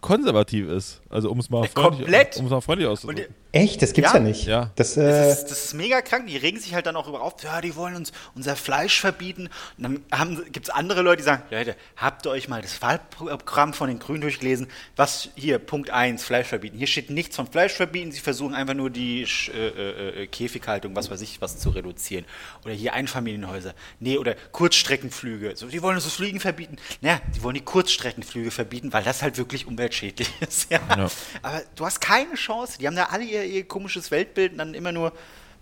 konservativ ist. Also um es mal Äh, freundlich, komplett. um es mal freundlich Und auszudrücken. echt, das gibt's Ja. ja, nicht. Ja. Das, äh, Das ist, das ist mega krank. Die regen sich halt dann auch über auf, ja, die wollen uns unser Fleisch verbieten. Und dann gibt es andere Leute, die sagen, Leute, habt ihr euch mal das Wahlprogramm von den Grünen durchgelesen? Was hier, Punkt 1, Fleisch verbieten. Hier steht nichts von Fleisch verbieten. Sie versuchen einfach nur die äh, äh, äh, Käfighaltung, was weiß ich, was zu reduzieren. Oder hier Einfamilienhäuser. Nee, oder Kurzstreckenflüge. So, die wollen uns das Fliegen verbieten. Naja, die wollen die Kurzstreckenflüge verbieten, weil das halt wirklich umweltschädlich <laughs> ist. Ja. Ja. Aber du hast keine Chance. Die haben da alle ihr, ihr komisches Weltbild und dann immer nur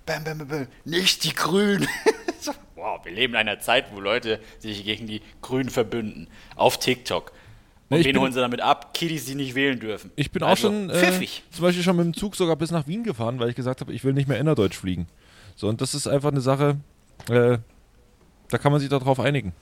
bam, bam, bam, bam, nicht die Grünen. <laughs> so, wow, wir leben in einer Zeit, wo Leute sich gegen die Grünen verbünden. Auf TikTok. Und ich wen bin- holen sie damit ab? Kiddies, die nicht wählen dürfen. Ich bin auch Also, schon äh, pfiffig. zum Beispiel schon mit dem Zug sogar bis nach Wien gefahren, weil ich gesagt habe, ich will nicht mehr innerdeutsch fliegen. So, und das ist einfach eine Sache, äh, da kann man sich darauf einigen.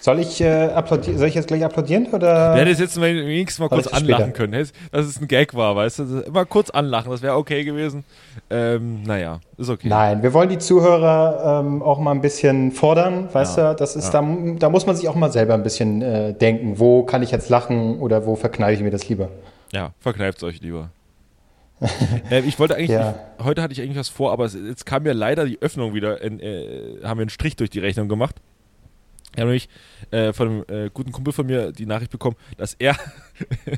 Soll ich, äh, soll ich jetzt gleich applaudieren oder? Wir hätten jetzt mal wenigstens mal kurz anlachen später? können. Dass es ein Gag war, weißt du? Immer kurz anlachen, das wäre okay gewesen. Ähm, naja, ist okay. Nein, wir wollen die Zuhörer ähm, auch mal ein bisschen fordern, weißt Ja, du? Das ist, da, da muss man sich auch mal selber ein bisschen äh, denken, wo kann ich jetzt lachen oder wo verkneife ich mir das lieber. Ja, verkneift euch lieber. <laughs> äh, ich wollte eigentlich, Ja. ich, heute hatte ich eigentlich was vor, aber es, jetzt kam mir leider die Öffnung wieder, in, äh, haben wir einen Strich durch die Rechnung gemacht. Ich habe nämlich äh, von einem äh, guten Kumpel von mir die Nachricht bekommen, dass er,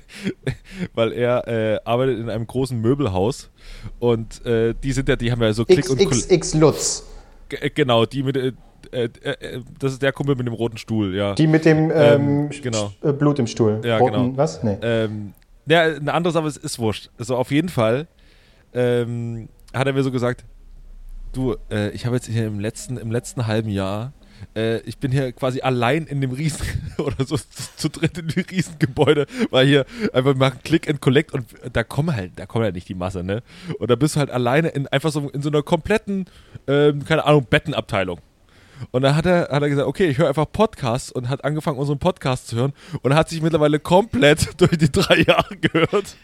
<laughs> weil er äh, arbeitet in einem großen Möbelhaus und äh, die sind ja, die haben ja so Klick und Kul- XXX Lutz, G- äh, Genau, die mit, äh, das ist der Kumpel mit dem roten Stuhl, ja. die mit dem Ähm, ähm, genau. Blut im Stuhl. Ja, Roten- genau. Was? Nee. Ähm, ja, eine andere Sache ist, ist wurscht. Also auf jeden Fall ähm, hat er mir so gesagt, du, äh, ich habe jetzt hier im letzten, im letzten halben Jahr, äh, ich bin hier quasi allein in dem Riesen, <laughs> oder so zu, zu dritt in dem Riesengebäude, weil hier einfach machen Click and Collect und da kommen halt, da kommt halt nicht die Masse, ne? Und da bist du halt alleine in einfach so in so einer kompletten, ähm, keine Ahnung, Bettenabteilung. Und dann hat er, hat er gesagt, okay, ich höre einfach Podcasts und hat angefangen, unseren Podcast zu hören und hat sich mittlerweile komplett <laughs> durch die drei Jahre gehört.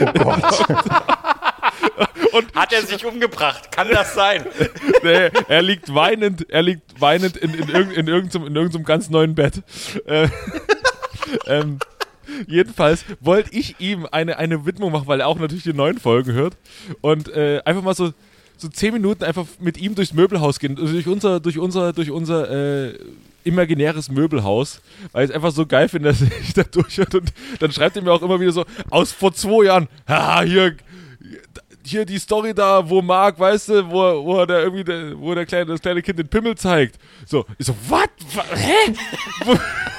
Oh Gott. <laughs> <laughs> Hat er sich umgebracht? Kann das sein? <laughs> Nee, er liegt weinend, er liegt weinend in, in, irgend, in, irgendeinem, in irgendeinem ganz neuen Bett. Äh, <laughs> ähm, jedenfalls wollte ich ihm eine, eine Widmung machen, weil er auch natürlich die neuen Folgen hört. Und äh, einfach mal so, so zehn Minuten einfach mit ihm durchs Möbelhaus gehen, also durch unser, durch unser, durch unser äh, imaginäres Möbelhaus, weil ich es einfach so geil finde, dass er sich da durchhört. Und dann schreibt er mir auch immer wieder so, aus vor zwei Jahren, haha, hier, hier die Story da, wo Marc, weißt du, wo, wo der irgendwie, der, wo der kleine, das kleine Kind den Pimmel zeigt. So, ich so, was? Hä? <laughs> Wo,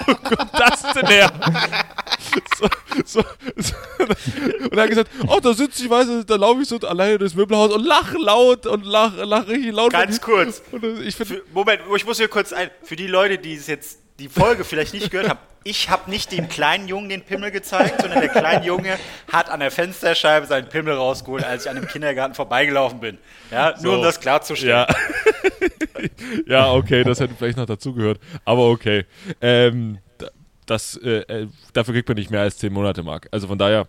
wo kommt das denn her? <laughs> So, so, so. Und er hat gesagt, oh, da sitze ich, weißt du, da laufe ich so alleine durchs Möbelhaus und lache laut und lache lach richtig laut. Ganz kurz. Ich finde, Für, Moment, ich muss hier kurz ein. Für die Leute, die es jetzt die Folge vielleicht nicht gehört haben, ich habe nicht dem kleinen Jungen den Pimmel gezeigt, sondern der kleine Junge hat an der Fensterscheibe seinen Pimmel rausgeholt, als ich an dem Kindergarten vorbeigelaufen bin. Ja, nur So. um das klarzustellen. Ja. <laughs> ja, okay, das hätte vielleicht noch dazugehört. Aber okay. Ähm, da- das, äh, äh, dafür kriegt man nicht mehr als 10 Monate, Mark. Also von daher,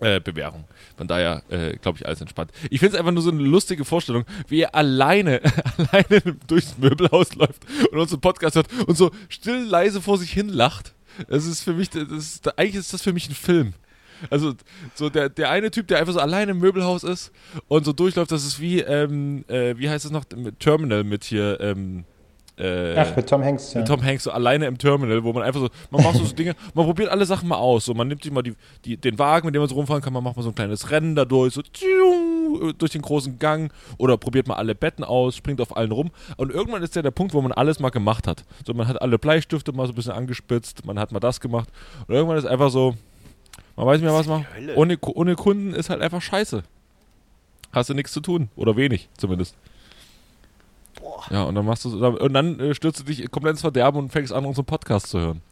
äh, Bewährung. Von daher, äh, glaube ich, alles entspannt. Ich finde es einfach nur so eine lustige Vorstellung, wie er alleine, <laughs> alleine durchs Möbelhaus läuft und unseren Podcast hört und so still leise vor sich hin lacht. Das ist für mich, das ist, eigentlich ist das für mich ein Film. Also so der, der eine Typ, der einfach so alleine im Möbelhaus ist und so durchläuft, das ist wie, ähm, äh, wie heißt es noch, Terminal mit hier, ähm, äh, Ach, mit Tom Hanks, ja. mit Tom Hanks so alleine im Terminal, wo man einfach so, man macht so, so <laughs> Dinge, man probiert alle Sachen mal aus. So, man nimmt sich mal die, die, den Wagen, mit dem man so rumfahren kann, man macht mal so ein kleines Rennen dadurch, so tschiung, durch den großen Gang oder probiert mal alle Betten aus, springt auf allen rum. Und irgendwann ist ja der Punkt, wo man alles mal gemacht hat. So, man hat alle Bleistifte mal so ein bisschen angespitzt, man hat mal das gemacht. Und irgendwann ist einfach so, man weiß nicht mehr, was man. Ohne, ohne Kunden ist halt einfach scheiße. Hast du nichts zu tun. Oder wenig zumindest. Boah. Ja, und dann machst du und dann äh, stürzt du dich komplett ins Verderben und fängst an, unseren Podcast zu hören.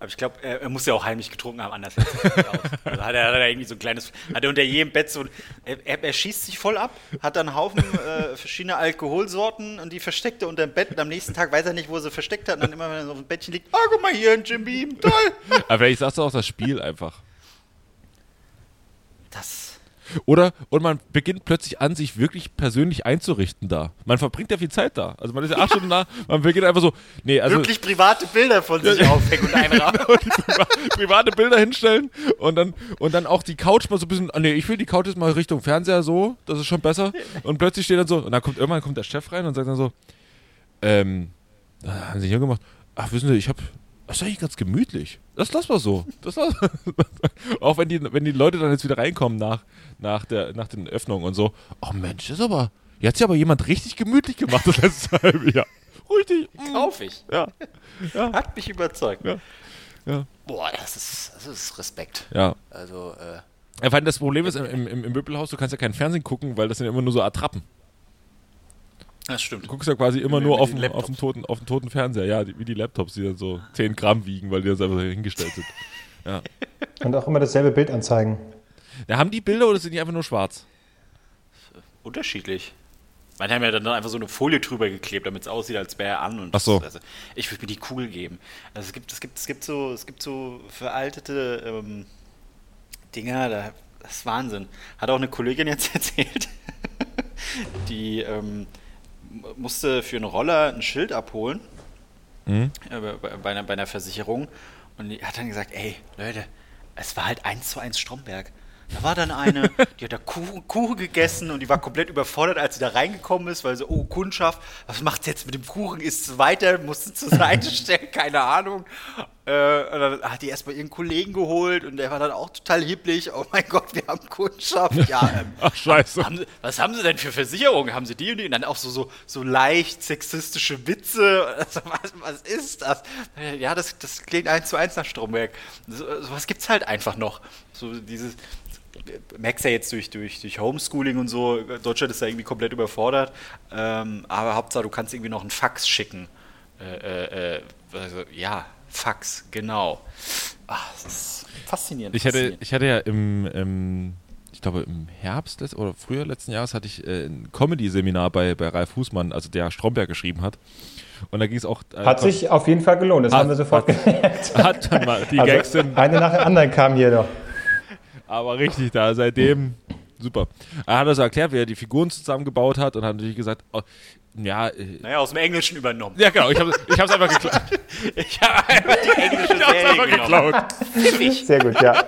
Aber ich glaube, er, er muss ja auch heimlich getrunken haben, anders er. <laughs> Also hat er, hat er irgendwie so ein kleines, hat er unter jedem Bett so, er, er, schießt sich voll ab, hat dann einen Haufen äh, verschiedene Alkoholsorten und die versteckt er unter dem Bett und am nächsten Tag weiß er nicht, wo er sie versteckt hat und dann immer, wenn er so auf dem Bettchen liegt, ah, guck mal hier, ein Jim Beam, toll. <laughs> Aber vielleicht sagst du auch das Spiel einfach. Das, Oder und man beginnt plötzlich an, sich wirklich persönlich einzurichten da. Man verbringt ja viel Zeit da. Also man ist ja acht <laughs> Stunden da, man beginnt einfach so, nee, also wirklich private Bilder von sich aufhängen und einrahmen. <laughs> private Bilder hinstellen und dann und dann auch die Couch mal so ein bisschen, ah, nee, ich will die Couch jetzt mal Richtung Fernseher so, das ist schon besser. Und plötzlich steht dann so, und dann kommt irgendwann kommt der Chef rein und sagt dann so, ähm, da haben sie hier gemacht, ach wissen Sie, ich hab, das ist eigentlich ganz gemütlich. Das lassen wir so. Das lass, <laughs> auch wenn die, wenn die Leute dann jetzt wieder reinkommen nach, nach, der, nach den Öffnungen und so, oh Mensch, das ist aber, jetzt hat sich aber jemand richtig gemütlich gemacht das letzte <laughs> halbe Jahr. Richtig. mm, Kauf ich. Ja, Hat mich überzeugt. Ja. Ja. Boah, das ist, das ist Respekt. ja. Also, äh, Ja, vor allem das Problem ist, im, im, im Möbelhaus, du kannst ja keinen Fernsehen gucken, weil das sind ja immer nur so Attrappen. Das stimmt. Du guckst ja quasi immer nur auf den auf, den toten, auf den toten Fernseher, ja, die, wie die Laptops, die dann so 10 Gramm wiegen, weil die dann einfach so hingestellt sind. <laughs> Und auch immer dasselbe Bild anzeigen. Ja, haben die Bilder oder sind die einfach nur schwarz? Unterschiedlich. Manche haben ja dann einfach so eine Folie drüber geklebt, damit es aussieht, als wäre er an. Und Ach so. das, also, ich würde mir die Kugel geben. Also es gibt, es gibt, es gibt so, es gibt so veraltete ähm, Dinger, da, das ist Wahnsinn. Hat auch eine Kollegin jetzt <laughs> erzählt, die ähm, musste für einen Roller ein Schild abholen. Äh, bei, bei, einer, bei einer Versicherung. Und die hat dann gesagt, ey, Leute, es war halt eins zu eins Stromberg. Da war dann eine, <laughs> die hat da Kuchen, Kuchen gegessen und die war komplett überfordert, als sie da reingekommen ist, weil so, oh, Kundschaft, was macht sie jetzt mit dem Kuchen? Ist es weiter? Musste zur <laughs> Seite stellen? Keine Ahnung. Äh, und dann hat die erstmal ihren Kollegen geholt und der war dann auch total hibblig. Oh mein Gott, wir haben Kundschaft. Ja, <laughs> ähm, Ach, scheiße. haben sie, was haben sie denn für Versicherungen? Haben sie die und die? Und dann auch so, so, so leicht sexistische Witze. Also, was, was ist das? Ja, das, das klingt eins zu eins nach Stromberg. So, sowas gibt's halt einfach noch. So dieses, merkst ja jetzt durch, durch, durch Homeschooling und so, Deutschland ist da irgendwie komplett überfordert. Ähm, aber Hauptsache, du kannst irgendwie noch einen Fax schicken. Äh, äh, äh, also, ja, Fax, genau. Ach, das ist faszinierend. Ich hatte, faszinierend. ich hatte ja im, im ich glaube im Herbst oder früher letzten Jahres hatte ich äh, ein Comedy-Seminar bei, bei Ralf Fußmann, also der Stromberg geschrieben hat. Und da ging es auch. äh, Hat sich auf jeden Fall gelohnt, das Hat- haben wir sofort gemerkt. Hat mal, die Gags Also, sind eine nach der anderen kam hier doch. Aber richtig da. Seitdem super. Er hat also erklärt, wie er die Figuren zusammengebaut hat und hat natürlich gesagt, oh, ja, äh, Naja, aus dem Englischen übernommen. ja genau, ich habe ich hab's einfach geklaut. <laughs> Ich habe einfach die englische <laughs> Ich Serie einfach genommen. geklaut. Sehr gut, ja.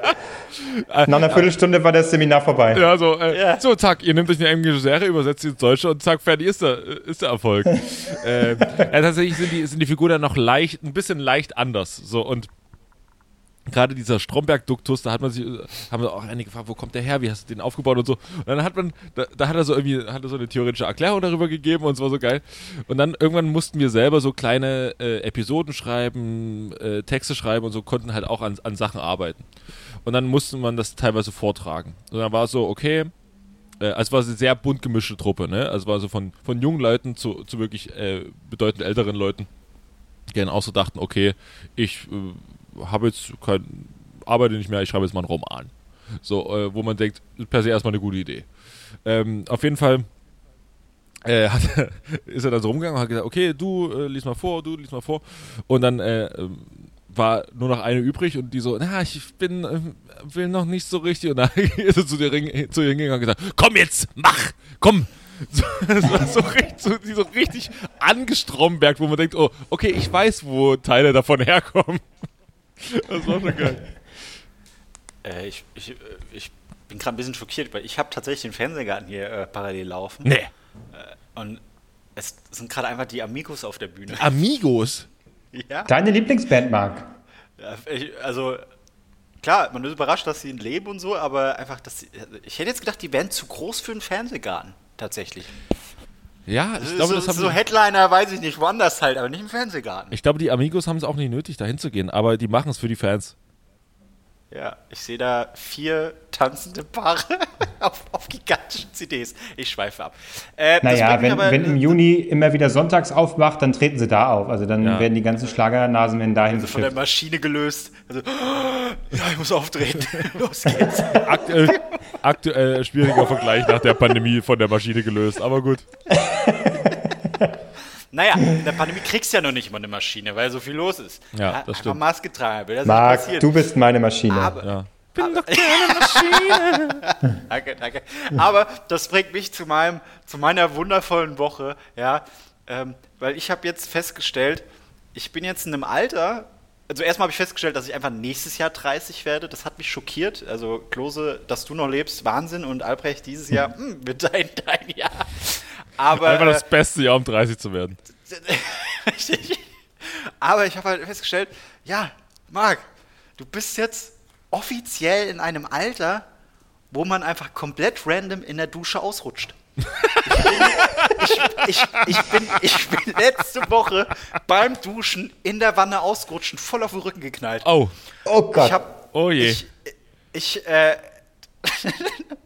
Nach einer Viertelstunde war das Seminar vorbei. Ja, so, äh, Ja. so, zack, ihr nehmt euch eine englische Serie, übersetzt sie ins Deutsche und zack, fertig ist der, ist der Erfolg. <laughs> ähm, ja, tatsächlich sind die, sind die Figuren dann noch leicht, ein bisschen leicht anders. So, und gerade dieser Stromberg-Duktus, da hat man sich, haben wir auch einige gefragt, wo kommt der her, wie hast du den aufgebaut und so. Und dann hat man, da, da hat er so irgendwie, hat er so eine theoretische Erklärung darüber gegeben und es war so geil. Und dann irgendwann mussten wir selber so kleine äh, Episoden schreiben, äh, Texte schreiben und so, konnten halt auch an, an Sachen arbeiten. Und dann musste man das teilweise vortragen. Und dann war es so, okay, äh, also es war eine sehr bunt gemischte Truppe, ne? Also es war so von, von jungen Leuten zu, zu wirklich äh, bedeutend älteren Leuten, die dann auch so dachten, okay, ich äh, habe jetzt kein, arbeite nicht mehr, ich schreibe jetzt mal einen Roman. So, äh, wo man denkt, per se erstmal eine gute Idee. Ähm, auf jeden Fall äh, <laughs> hat, ist er dann so rumgegangen und hat gesagt, okay, du äh, lies mal vor, du lies mal vor. Und dann äh, ähm, war nur noch eine übrig und die so, na, ich bin, äh, will noch nicht so richtig. Und dann <laughs> ist er zu, ihr hingegangen und gesagt, komm jetzt, mach, komm. <laughs> So, war so, richtig, so, so richtig angestrombergt, wo man denkt, oh, okay, ich weiß, wo Teile davon herkommen. <laughs> Das war schon geil. <laughs> Äh, ich, ich, äh, ich bin gerade ein bisschen schockiert, weil ich habe tatsächlich den Fernsehgarten hier äh, parallel laufen. Nee. Und es sind gerade einfach die Amigos auf der Bühne. Amigos. <laughs> Ja. Deine Lieblingsband, Marc? Ja, ich, also, klar, man ist überrascht, dass sie leben und so, aber einfach, dass sie, ich hätte jetzt gedacht, die wären zu groß für einen Fernsehgarten. Tatsächlich. Ja, ich so, glaube, das haben so Headliner, weiß ich nicht, woanders halt, aber nicht im Fernsehgarten. Ich glaube, die Amigos haben es auch nicht nötig, da hinzugehen, aber die machen es für die Fans. Ja, ich sehe da vier tanzende Paare <laughs> auf, auf gigantischen CDs. Ich schweife ab. Äh, Naja, wenn, aber- wenn im Juni immer wieder sonntags aufmacht, dann treten sie da auf. Also dann Ja. werden die ganzen Schlagernasen werden dahin Also von der geschifft. Maschine gelöst. Also, <gasps> ja, ich muss auftreten. <laughs> Los geht's. Aktuell, <laughs> aktuell schwieriger Vergleich nach der Pandemie von der Maschine gelöst, aber gut. <laughs> Naja, in der Pandemie kriegst du ja noch nicht mal eine Maschine, weil so viel los ist. Ja, das einfach stimmt. Maske tragen, will das Marc, du bist meine Maschine. aber, Ja. <laughs> <laughs> danke, danke. Aber das bringt mich zu meinem, zu meiner wundervollen Woche, ja, ähm, weil ich habe jetzt festgestellt, ich bin jetzt in einem Alter. Also erstmal habe ich festgestellt, dass ich einfach nächstes Jahr 30 werde. Das hat mich schockiert. Also Klose, dass du noch lebst, Wahnsinn. Und Albrecht dieses Jahr <laughs> hm, wird dein, dein Jahr. Aber Einfach äh, das beste Jahr, um 30 zu werden. <laughs> Richtig. Aber ich habe halt festgestellt, ja, Marc, du bist jetzt offiziell in einem Alter, wo man einfach komplett random in der Dusche ausrutscht. Ich bin, ich, ich, bin, ich bin letzte Woche beim Duschen in der Wanne ausgerutscht und voll auf den Rücken geknallt. Oh, Oh Gott. Ich hab, Oh je. Ich, ich äh, <laughs>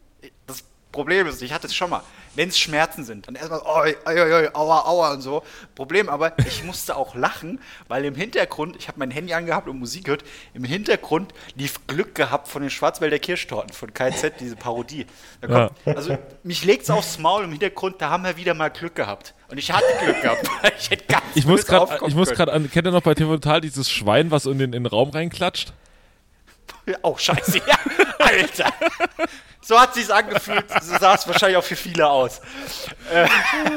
Problem ist, ich hatte es schon mal, wenn es Schmerzen sind, dann erstmal, oi, oi, oi, oi, aua, aua und so. Problem aber, ich musste auch lachen, weil im Hintergrund, ich habe mein Handy angehabt und Musik gehört, im Hintergrund lief Glück gehabt von den Schwarzwälder Kirschtorten von KZ, diese Parodie. Kommt, Also mich legt's aufs Maul im Hintergrund, da haben wir wieder mal Glück gehabt. Und ich hatte Glück gehabt, <laughs> weil ich hätte ganz Ich muss gerade, aufkommen ich muss können. gerade an, kennt ihr noch bei TV Total dieses Schwein, was in den, in den Raum reinklatscht? <laughs> Oh, scheiße, ja, Alter. So hat sich's angefühlt, so sah es wahrscheinlich auch für viele aus. Äh,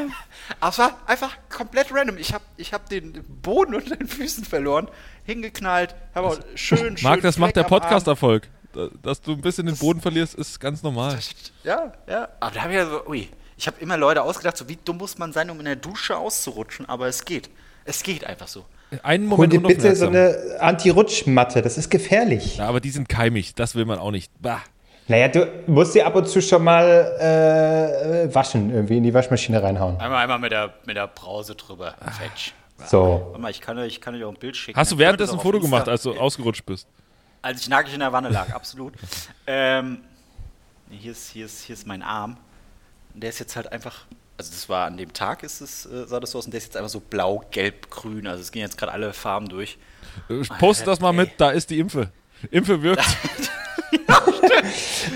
<laughs> aber es war einfach komplett random. Ich habe ich hab den Boden unter den Füßen verloren, hingeknallt, habe auch schön, schön Marc, das macht der. Podcast-Erfolg. Da- Dass du ein bisschen den Boden verlierst, ist ganz normal. Ja, ja. Aber da habe ich ja so, ui. Ich habe immer Leute ausgedacht, so wie dumm muss man sein, um in der Dusche auszurutschen, aber es geht. Es geht einfach so. Einen Hol Moment dir bitte so eine Anti-Rutschmatte, das ist gefährlich. Ja, aber die sind keimig, das will man auch nicht. Bah. Naja, du musst sie ab und zu schon mal äh, waschen, irgendwie in die Waschmaschine reinhauen. Einmal, einmal mit der, mit der Brause drüber. Fetch. So. Warte mal, ich kann, euch- ich kann euch auch ein Bild schicken. Hast du währenddessen ein Foto auf gemacht, Insta- als du ausgerutscht bist? Als ich nackig in der Wanne lag, absolut. ähm, hier, ist, hier, ist, hier ist mein Arm. Und der ist jetzt halt einfach. Also das war an dem Tag, ist es, äh, sah das so aus, und der ist jetzt einfach so blau, gelb, grün. Also es gehen jetzt gerade alle Farben durch. Äh, Post das mal ey. mit, da ist die Impfe. Impfe wirkt. <laughs>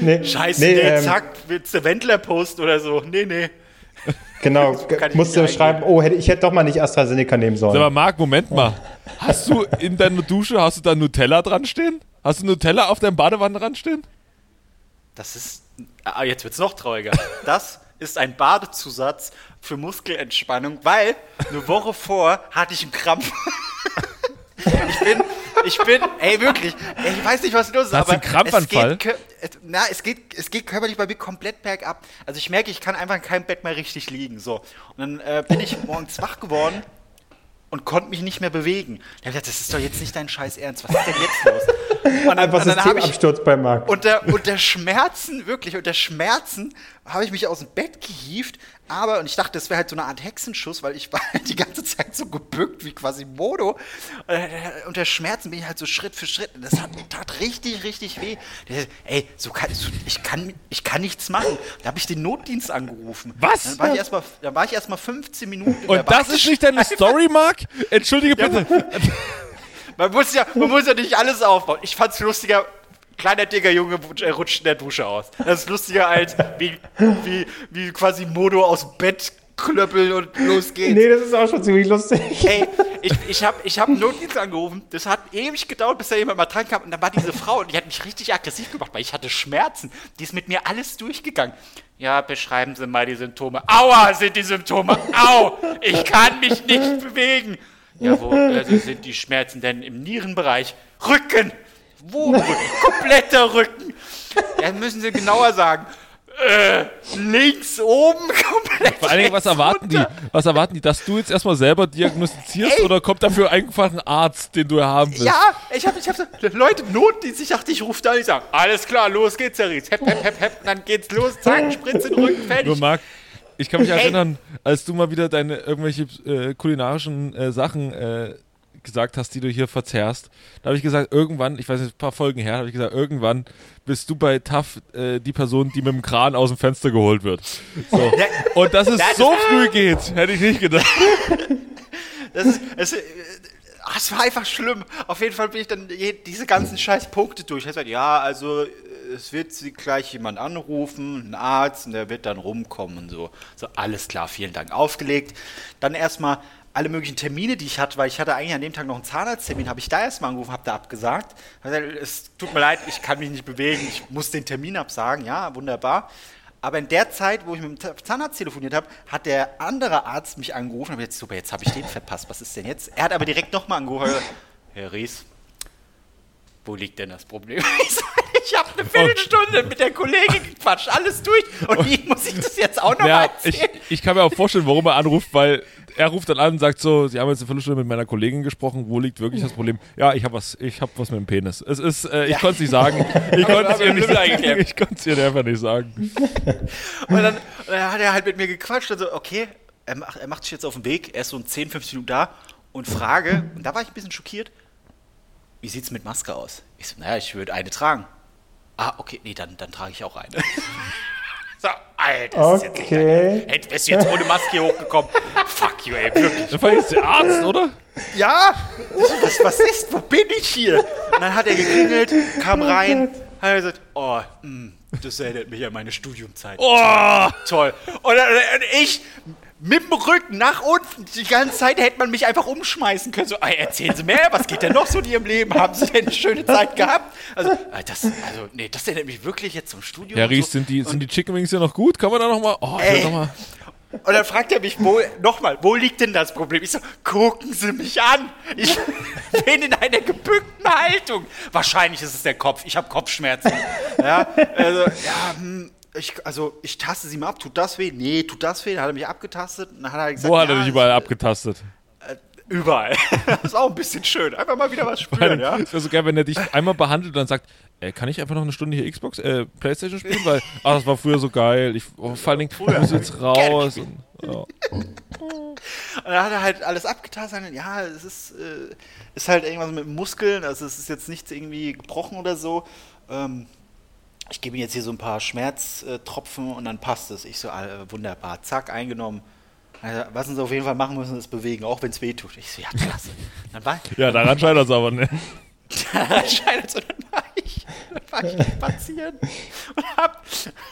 Nee, Scheiße, nee, nee, ähm, zack, willst du Wendler post oder so? Nee, nee. Genau, <laughs> kann ich musst du nicht schreiben, oh, hätte, ich hätte doch mal nicht AstraZeneca nehmen sollen. Sag mal, Marc, Moment mal. Hast du in deiner Dusche, hast du da Nutella dran stehen? Hast du Nutella auf deinem Badewanne dran stehen? Das ist. Ah, jetzt wird's noch trauriger. Das ist ein Badezusatz für Muskelentspannung, weil eine Woche vor hatte ich einen Krampf. <laughs> Ich bin, ich bin, ey, wirklich, ey, ich weiß nicht, was los ist, Hast aber einen Krampfanfall? Es geht, es, na, es geht, es geht körperlich bei mir komplett bergab. Also ich merke, ich kann einfach in keinem Bett mehr richtig liegen, so. Und dann äh, bin ich morgens wach geworden und konnte mich nicht mehr bewegen. Da hab ich gedacht, das ist doch jetzt nicht dein scheiß Ernst, was ist denn jetzt los? Und Einfach hab ich, Systemabsturz bei Marc. unter, unter Schmerzen, wirklich, unter Schmerzen habe ich mich aus dem Bett gehievt. Aber, und ich dachte, das wäre halt so eine Art Hexenschuss, weil ich <laughs> war halt die ganze Zeit so gebückt wie quasi Modo. Und, unter Schmerzen bin ich halt so Schritt für Schritt. Und das hat, tat richtig, richtig weh. Der, sagt, ey, so kann, so, ich, kann, ich kann nichts machen. Da habe ich den Notdienst angerufen. Was? Dann war ich erstmal dann war ich erst mal 15 Minuten in der Und das ist nicht deine <laughs> Story, Marc? Entschuldige bitte. <laughs> Man muss ja, man muss ja nicht alles aufbauen. Ich fand's lustiger. Kleiner dicker Junge äh, rutscht in der Dusche aus. Das ist lustiger als wie, wie, wie quasi Modo aus dem Bett klöppeln und los geht's. Nee, das ist auch schon ziemlich lustig. Ey, ich, ich habe ich hab einen Notdienst angerufen. Das hat ewig gedauert, bis da jemand mal dran kam. Und dann war diese Frau und die hat mich richtig aggressiv gemacht, weil ich hatte Schmerzen. Die ist mit mir alles durchgegangen. Ja, beschreiben Sie mal die Symptome. Aua, sind die Symptome. Au, ich kann mich nicht bewegen. Ja, wo also sind die Schmerzen denn im Nierenbereich? Rücken. Wo im Rücken? Kompletter Rücken. Ja, müssen Sie genauer sagen. Äh, links oben <laughs> komplett. Vor allen Dingen, was erwarten die? runter. Was erwarten die? Dass du jetzt erstmal selber diagnostizierst Ey. oder kommt dafür einfach ein Arzt, den du haben willst? Ja, ich habe ich hab so, Leute, Notdienst, ich dachte, ich rufe da, ich sage, alles klar, los geht's, Herr Ries. Hepp, hepp, hepp, hepp, dann geht's los, zack, Spritze in den Rücken, fertig. Nur Marc, ich kann mich Ey. erinnern, als du mal wieder deine irgendwelche äh, kulinarischen äh, Sachen äh, gesagt hast, die du hier verzerrst. Da habe ich gesagt, irgendwann, ich weiß nicht, ein paar Folgen her, habe ich gesagt, irgendwann bist du bei TAF äh, die Person, die mit dem Kran aus dem Fenster geholt wird. So. Und dass es Das so ist- früh geht, hätte ich nicht gedacht. <laughs> Das ist, es, äh, ah, es war einfach schlimm. Auf jeden Fall bin ich dann je, diese ganzen scheiß Punkte durch. Ich hab gesagt, ja, also es wird sie gleich jemand anrufen, ein Arzt, und der wird dann rumkommen und so. So, alles klar, vielen Dank. Aufgelegt. Dann erstmal alle möglichen Termine, die ich hatte, weil ich hatte eigentlich an dem Tag noch einen Zahnarzttermin, habe ich da erstmal angerufen, habe da abgesagt. Es tut mir leid, ich kann mich nicht bewegen, ich muss den Termin absagen. Ja, wunderbar. Aber in der Zeit, wo ich mit dem Zahnarzt telefoniert habe, hat der andere Arzt mich angerufen und jetzt super, jetzt habe ich den verpasst. Was ist denn jetzt? Er hat aber direkt nochmal angerufen. Herr Ries, wo liegt denn das Problem? <laughs> Ich, so, ich habe eine Viertelstunde mit der Kollegin gequatscht, alles durch. Und wie muss ich das jetzt auch noch Ja, mal ich, erzählen? ich kann mir auch vorstellen, warum er anruft, weil er ruft dann an und sagt so, Sie haben jetzt eine Viertelstunde mit meiner Kollegin gesprochen, wo liegt wirklich das Problem? Ja, ich habe was, ich habe was mit dem Penis. Es ist, äh, ich Ja. konnte es nicht sagen. Ich <laughs> konnte es ihr nicht sagen. Ich konnte es ihr einfach nicht sagen. Und dann, und dann hat er halt mit mir gequatscht und so, okay, er macht, er macht sich jetzt auf den Weg, er ist so in 10, 15 Minuten da und frage, und da war ich ein bisschen schockiert, wie sieht's mit Maske aus? Ich so, naja, ich würde eine tragen. Ah, okay, nee, dann, dann trage ich auch eine. <laughs> So, Alter, das ist jetzt nicht Okay. dein- Hey, bist du jetzt ohne Maske hier hochgekommen? <laughs> Fuck you, ey, wirklich. War jetzt der Arzt, oder? Ja, was, was ist? Wo bin ich hier? Und dann hat er geklingelt, kam rein, hat er gesagt, oh, mh, das erinnert mich an meine Studiumzeit. Oh! Toll. Und, dann- und ich mit dem Rücken nach unten, die ganze Zeit hätte man mich einfach umschmeißen können. So, erzählen Sie mehr, was geht denn noch so in Ihrem Leben? Haben Sie denn eine schöne Zeit gehabt? Also, äh, das, also nee, das erinnert mich wirklich jetzt zum Studium. Herr und so. Ries, sind die, sind die Chicken Wings ja noch gut? Kann man da nochmal? Oh, ich Ey. will noch mal. Und dann fragt er mich, nochmal, wo liegt denn das Problem? Ich so, gucken Sie mich an. Ich bin in einer gebückten Haltung. Wahrscheinlich ist es der Kopf. Ich habe Kopfschmerzen. Ja, also, ja, hm, ich, also, ich taste Sie mal ab. Tut das weh? Nee, tut das weh? Dann hat er mich abgetastet. Und dann hat er gesagt, Wo hat er ja, dich überall abgetastet? Überall. <laughs> Das ist auch ein bisschen schön. Einfach mal wieder was <laughs> spüren, ja? Es wäre so geil, wenn er dich einmal behandelt und dann sagt, äh, kann ich einfach noch eine Stunde hier Xbox, äh, Playstation spielen? Weil, ah, das war früher so geil. Ich, oh, vor allen Dingen, ich muss jetzt raus. Und, ja. <laughs> Und dann hat er halt alles abgetastet. und Ja, es ist, äh, ist halt irgendwas mit Muskeln. Also es ist jetzt nichts irgendwie gebrochen oder so. Ähm, ich gebe ihm jetzt hier so ein paar Schmerztropfen und dann passt es. Ich so, äh, wunderbar. Zack, eingenommen. Also, was sie auf jeden Fall machen müssen, ist bewegen, auch wenn es weh tut. Ich so, ja, klasse. Dann war ja, daran scheitert es aber, ne? <laughs> anscheinend so, dann war ich, dann war ich spazieren und hab,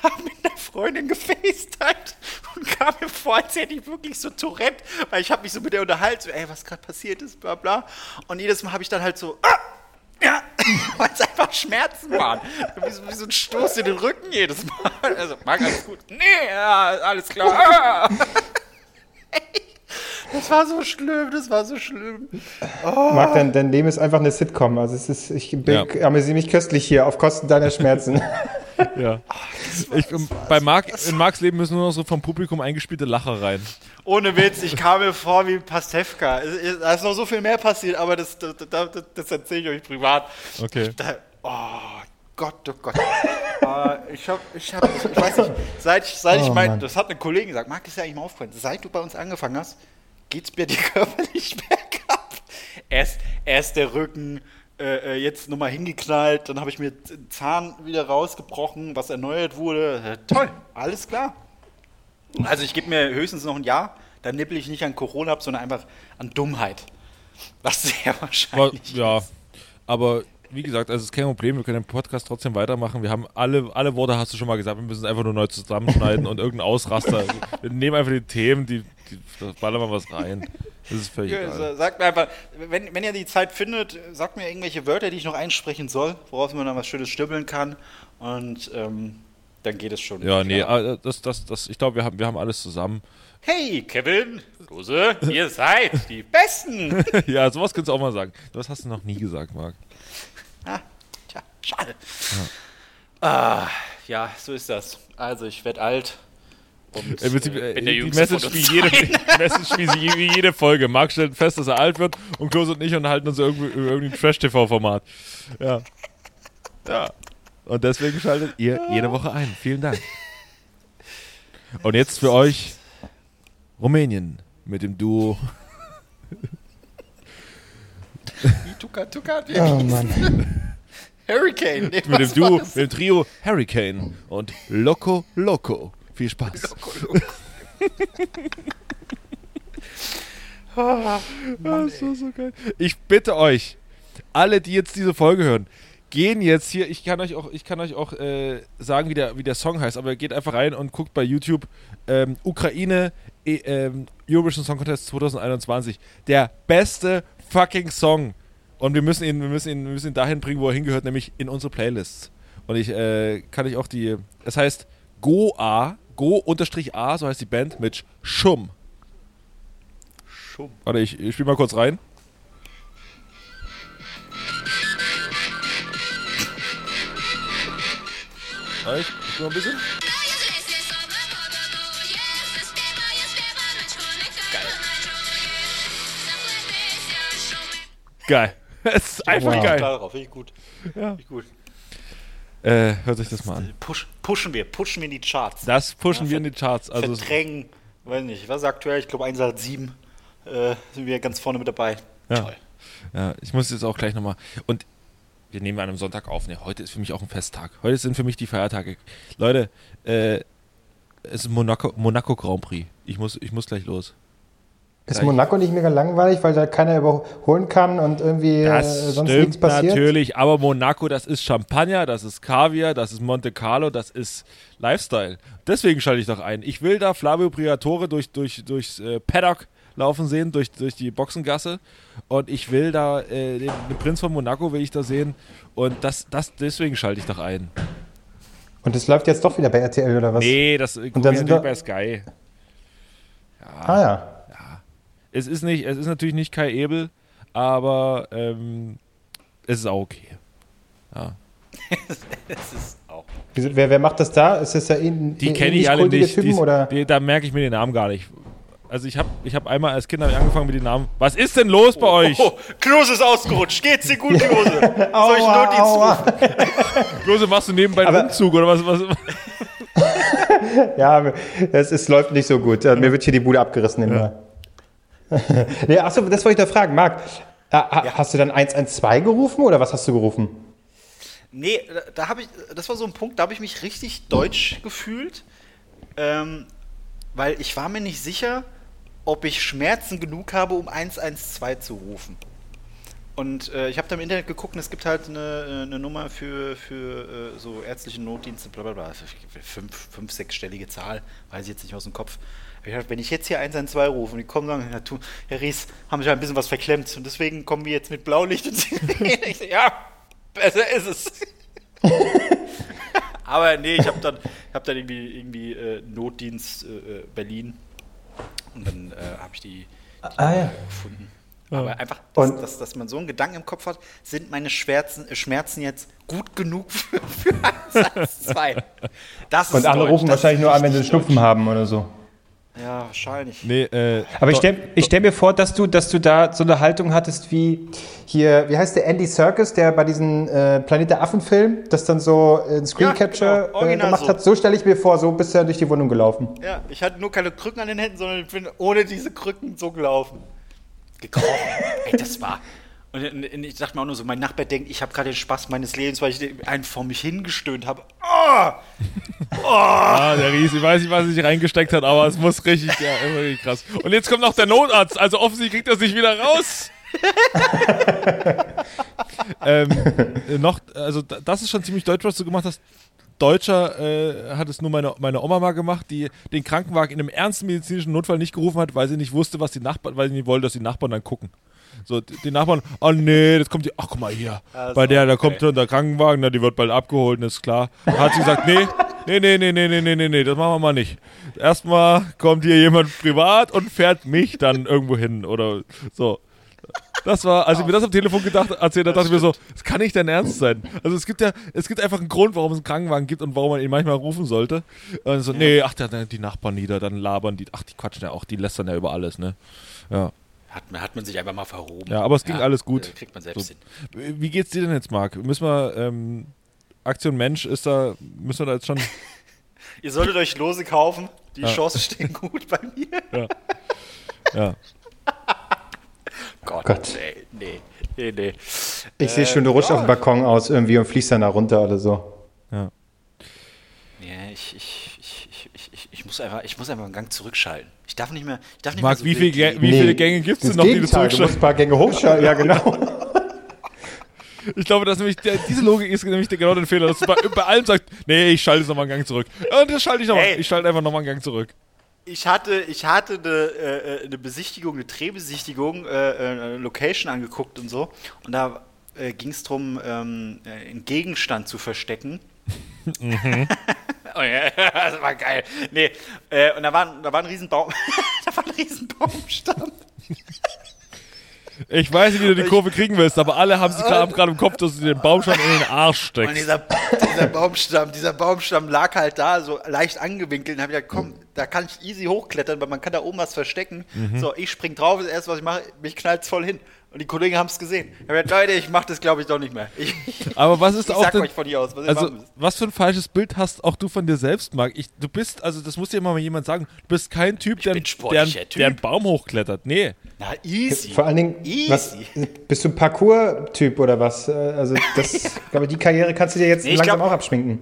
hab mit einer Freundin gefacetimed und kam mir vor, als hätte ich wirklich so Tourette, weil ich habe mich so mit der unterhalten, so, ey, was gerade passiert ist, bla bla. Und jedes Mal habe ich dann halt so, ah, ja, <laughs> weil es einfach Schmerzen waren. Wie so, wie so ein Stoß in den Rücken jedes Mal. Also, mag alles gut. Nee, ja, alles klar. Ah. <laughs> Das war so schlimm, das war so schlimm. Marc, dein, dein Leben ist einfach eine Sitcom. Also es ist, ich bin, Ja. amüsiere mich köstlich hier auf Kosten deiner Schmerzen. <laughs> Ja. Ich, bei Marc, in Marks Leben müssen nur noch so vom Publikum eingespielte Lacher rein. Ohne Witz, ich kam mir vor wie Pastewka. Da ist noch so viel mehr passiert, aber das, das, das, das erzähle ich euch privat. Okay. Da, oh Gott, oh Gott. Äh, ich hab, ich hab, ich weiß nicht, seit ich, seit ich Oh, mein, Mann. das hat eine Kollegin gesagt, Marc, ist ja eigentlich mal aufgefallen, seit du bei uns angefangen hast, geht's mir dir körperlich <laughs> bergab. Erst, erst der Rücken, äh, äh, jetzt nochmal hingeknallt, dann habe ich mir den Zahn wieder rausgebrochen, was erneuert wurde. Äh, toll, alles klar. Also ich gebe mir höchstens noch ein Jahr, dann nippel ich nicht an Corona ab, sondern einfach an Dummheit. Was sehr <laughs> wahrscheinlich ja, ist. aber wie gesagt, also es ist kein Problem, wir können den Podcast trotzdem weitermachen. Wir haben alle, alle Worte hast du schon mal gesagt, wir müssen es einfach nur neu zusammenschneiden <laughs> und irgendein Ausraster. Wir nehmen einfach die Themen, die, die da ballern wir was rein. Das ist völlig egal. sa- Sagt mir einfach, wenn, wenn ihr die Zeit findet, sagt mir irgendwelche Wörter, die ich noch einsprechen soll, woraus man dann was Schönes stibbeln kann. Und ähm, dann geht es schon. Ja, nee, Klar. äh, das, das, das, ich glaube, wir haben, wir haben alles zusammen. Hey, Kevin, Rose, ihr seid die <laughs> Besten. ja, sowas kannst du auch mal sagen. Das hast du noch nie gesagt, Marc. ah, tja, schade. Ah, ja, so ist das. Also, ich werde alt. Und Im Prinzip, äh, äh, bin der die Jüngste Message wie, jede, <laughs> Message wie, sie- wie jede Folge. Marc stellt fest, dass er alt wird und Klos und ich unterhalten uns irgendwie über irgendein Trash-TV-Format. Ja. Ja. Und deswegen schaltet ihr jede Woche ein. Vielen Dank. Und jetzt für euch Rumänien mit dem Duo. Wie Tuka Tuka Oh Mann. Hurricane. Nee, Mit dem Duo, mit dem Trio Hurricane und Loco Loco. Viel Spaß. <laughs> Das war so geil. Ich bitte euch, alle, die jetzt diese Folge hören, gehen jetzt hier. Ich kann euch auch, ich kann euch auch äh, sagen, wie der, wie der Song heißt, aber geht einfach rein und guckt bei YouTube ähm, Ukraine e, ähm, Eurovision Song Contest 2021. Der beste fucking Song. Und wir müssen ihn, wir müssen ihn, wir müssen ihn dahin bringen, wo er hingehört, nämlich in unsere Playlists. Und ich äh, kann ich auch die. Es heißt Go-A, Go-A, so heißt die Band, mit Schum. Schum. Warte, ich, ich spiel mal kurz rein. Ja, ich, ich mal ein bisschen. Geil. <laughs> Es ist einfach Wow. geil. Klar drauf, finde ich gut. Finde ich gut. Äh, hört sich das mal an. Push, pushen wir, pushen wir in die Charts. Das pushen wir in die Charts. Also Verdrängen, weiß nicht, was aktuell? Ich glaube 1,7 äh, sind wir ganz vorne mit dabei. Ja. Toll. Ja, ich muss jetzt auch gleich nochmal. Und wir nehmen an einem Sonntag auf. Ne, heute ist für mich auch ein Festtag. Heute sind für mich die Feiertage. Leute, äh, Es ist Monaco, Monaco Grand Prix. Ich muss, ich muss gleich los. Ist. Monaco nicht mega langweilig, weil da keiner überholen kann und irgendwie äh, Das sonst nichts stimmt passiert? natürlich, aber Monaco, das ist Champagner, das ist Kaviar, das ist Monte Carlo, das ist Lifestyle. Deswegen schalte ich doch ein. Ich will da Flavio Briatore durch, durch, durchs äh, Paddock laufen sehen, durch, durch die Boxengasse und ich will da äh, den, den Prinz von Monaco will ich da sehen und das, das deswegen schalte ich doch ein. Und das läuft jetzt doch wieder bei RTL oder was? Nee, das äh, sind natürlich bei Sky. Ah ja. Es ist nicht, es ist natürlich nicht Kai Ebel, aber ähm, es ist auch okay. Ja. <laughs> Das ist auch. Wieso- Wer, wer macht das da? Ist das ja in, Die kenne ich alle nicht. Typen, Die, oder? die, da merke ich mir den Namen gar nicht. Also ich habe ich hab einmal als Kind angefangen mit den Namen. Was ist denn los bei euch? Oh, Klose ist ausgerutscht. Geht's dir gut, Klose? <laughs> Soll ich Aua, Notdienst rufen? <laughs> Klose, machst du nebenbei einen Umzug oder was? was? Ja, es, es läuft nicht so gut. Mir wird hier die Bude abgerissen immer. <laughs> nee, achso, das wollte ich da fragen. Marc, äh, ha- hast du dann 112 gerufen oder was hast du gerufen? Nee, da, da habe ich, das war so ein Punkt, da habe ich mich richtig deutsch gefühlt, ähm, weil ich war mir nicht sicher, ob ich Schmerzen genug habe, um 112 zu rufen. Und äh, ich habe da im Internet geguckt und es gibt halt eine, äh, eine Nummer für, für äh, so ärztliche Notdienste, bla bla bla. Fünf, fünf, sechsstellige Zahl, weiß ich jetzt nicht aus dem Kopf. Aber ich dachte, wenn ich jetzt hier 112 rufe und die kommen und sagen, Herr, Tu- Herr Ries, haben sich ein bisschen was verklemmt und deswegen kommen wir jetzt mit Blaulicht und <laughs> ich so, ja, besser ist es. <laughs> Aber nee, ich habe dann, ich hab dann irgendwie, irgendwie äh, Notdienst äh, äh, Berlin und dann äh, habe ich die, die Ah, ja. Nummer gefunden. Aber einfach, dass, Und- dass, dass man so einen Gedanken im Kopf hat, sind meine Schmerzen, äh, Schmerzen jetzt gut genug <laughs> für, für 112? Das ist Und andere deutsch, rufen das wahrscheinlich nur an, wenn sie richtig Schnupfen haben oder so. Ja, wahrscheinlich. Nee, äh, Aber ich stelle ich stell mir vor, dass du, dass du da so eine Haltung hattest wie hier, wie heißt der Andy Serkis, der bei diesem äh, Planet der Affen-Film das dann so in Screen Ja, Capture genau, äh, gemacht so. hat. So stelle ich mir vor, so bist du ja durch die Wohnung gelaufen. Ja, ich hatte nur keine Krücken an den Händen, sondern ich bin ohne diese Krücken so gelaufen. Gekrochen. Ey, das war. Und, und ich dachte mir auch nur so, mein Nachbar denkt, ich habe gerade den Spaß meines Lebens, weil ich einen vor mich hingestöhnt habe. Oh! Ah, der Ries, ich weiß nicht, was er sich reingesteckt hat, aber es muss richtig, ja, irgendwie krass. Und jetzt kommt noch der Notarzt, also offensichtlich kriegt er sich wieder raus. <laughs> ähm, äh, noch, also da- das ist schon ziemlich deutsch, was du gemacht hast. Deutscher äh, hat es nur meine, meine Oma mal gemacht, die den Krankenwagen in einem ernsten medizinischen Notfall nicht gerufen hat, weil sie nicht wusste, was die Nachbarn, weil sie nicht wollte, dass die Nachbarn dann gucken. So, die, Nachbarn, oh nee, das kommt die, ach guck mal hier, Also, bei der, da okay. kommt schon der Krankenwagen, na, die wird bald abgeholt, ist klar. Da hat sie gesagt, nee, nee, nee, nee, nee, nee, nee, nee, nee, das machen wir mal nicht. Erstmal kommt hier jemand privat und fährt mich dann irgendwo hin oder so. Das war, als ich mir das am Telefon gedacht, erzählt habe, dachte ich mir so, das kann nicht dein Ernst sein. Also es gibt ja, es gibt einfach einen Grund, warum es einen Krankenwagen gibt und warum man ihn manchmal rufen sollte. Und so, nee, ach, da, die Nachbarn nieder, dann labern die, ach, die quatschen ja auch, die lästern ja über alles, ne? Ja. Hat, man- hat man sich einfach mal verhoben. Ja, aber es ging alles gut. äh, Kriegt man selbst So. hin. Wie geht's dir denn jetzt, Marc? Müssen wir, ähm, Aktion Mensch ist da, müssen wir da jetzt schon, <laughs> Ihr solltet euch Lose kaufen. Die Ja. Chancen stehen gut bei mir. ja. <laughs> Gott, Gott. Nee, nee, nee, nee. Ich sehe schon, du rutschst auf dem Balkon aus irgendwie und fließt dann da runter oder so. ja. Nee, ich, ich, ich, ich, ich, ich, muss einfach, ich muss einfach einen Gang zurückschalten. Ich darf nicht mehr. Ich darf nicht Marc, mehr so wie, viel, wild Gä- wie Nee, viele Gänge gibt es denn noch, die du Gegenteil, Du musst zurückschalten? ein paar Gänge hochschalten, ja genau. <laughs> Ich glaube, dass nämlich der, diese Logik ist nämlich der, genau der Fehler, dass du bei, bei allem sagst, nee, ich schalte jetzt nochmal einen Gang zurück. Und das schalte ich nochmal. Ich schalte einfach nochmal einen Gang zurück. Ich hatte, ich hatte eine, äh, eine Besichtigung, eine Drehbesichtigung, äh, äh, eine Location angeguckt und so. Und da äh, ging es darum, ähm, äh, einen Gegenstand zu verstecken. <laughs> oh ja, das war geil. Nee, äh, und da war, da war ein Riesenbaum, <laughs> da war ein Riesenbaumstamm. Ich weiß nicht, wie du die Kurve kriegen willst, aber alle haben sie gerade im Kopf, dass du den Baumstamm in den Arsch Und steckst. dieser, dieser Baumstamm, dieser Baumstamm lag halt da, so leicht angewinkelt. Und hab ich gedacht, komm, da kann ich easy hochklettern, weil man kann da oben was verstecken. So, ich spring drauf, das erste, was ich mache, mich knallt voll hin. Und die Kollegen haben es gesehen. Ich hab gedacht, Leute, ich mach das, glaube ich, doch nicht mehr. Ich, <laughs> Aber was ist ich auch sag denn, euch von dir aus, was also was für ein falsches Bild hast auch du von dir selbst, Marc? Ich, du bist, also das muss dir immer mal jemand sagen, du bist kein Typ, der, der, sportlicher der, Typ. einen Baum hochklettert. Nee. Na, easy. Vor allen Dingen, easy. was, bist du ein Parcours-Typ oder was? Äh, Also das, <laughs> ich glaube, die Karriere kannst du dir jetzt Nee, ich langsam glaub- auch abschminken.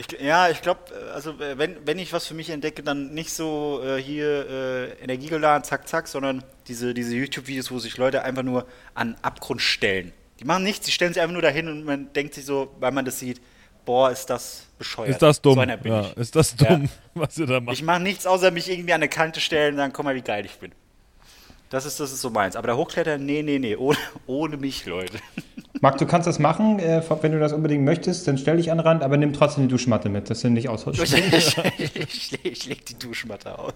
Ich, ja, ich glaube, also äh, wenn, wenn ich was für mich entdecke, dann nicht so äh, hier äh, Energiegeladen, zack, zack, sondern diese, diese YouTube-Videos, wo sich Leute einfach nur an Abgrund stellen. Die machen nichts, die stellen sich einfach nur dahin und man denkt sich so, weil man das sieht, boah, ist das bescheuert. Ist das dumm? So ja, ist das dumm, <laughs> was ihr da macht? Ich mache nichts, außer mich irgendwie an eine Kante stellen und dann guck mal, wie geil ich bin. Das ist, das ist so meins. Aber der Hochklettern, nee, nee, nee, ohne, ohne mich, Leute. Marc, du kannst das machen, äh, wenn du das unbedingt möchtest, dann stell dich an den Rand, aber nimm trotzdem die Duschmatte mit, dass du nicht ausrutschst. <laughs> Ich, ich, ich, <laughs> leg- ich leg die Duschmatte aus.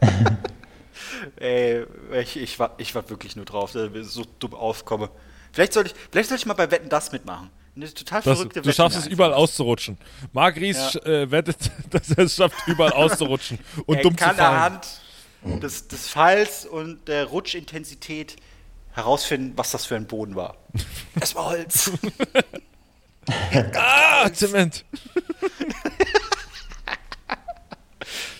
<laughs> Ey, ich, ich, war, ich war wirklich nur drauf, dass ich so dumm aufkomme. Vielleicht sollte ich, vielleicht sollte ich mal bei Wetten das mitmachen. Eine total Das, verrückte du schaffst es überall auszurutschen. Marc Ries Ja. äh, wettet, dass er es schafft, überall auszurutschen und er dumm zu kann fallen. anhand des, des Falls und der Rutschintensität herausfinden, was das für ein Boden war. <laughs> Es war Holz. <laughs> Ah, Zement.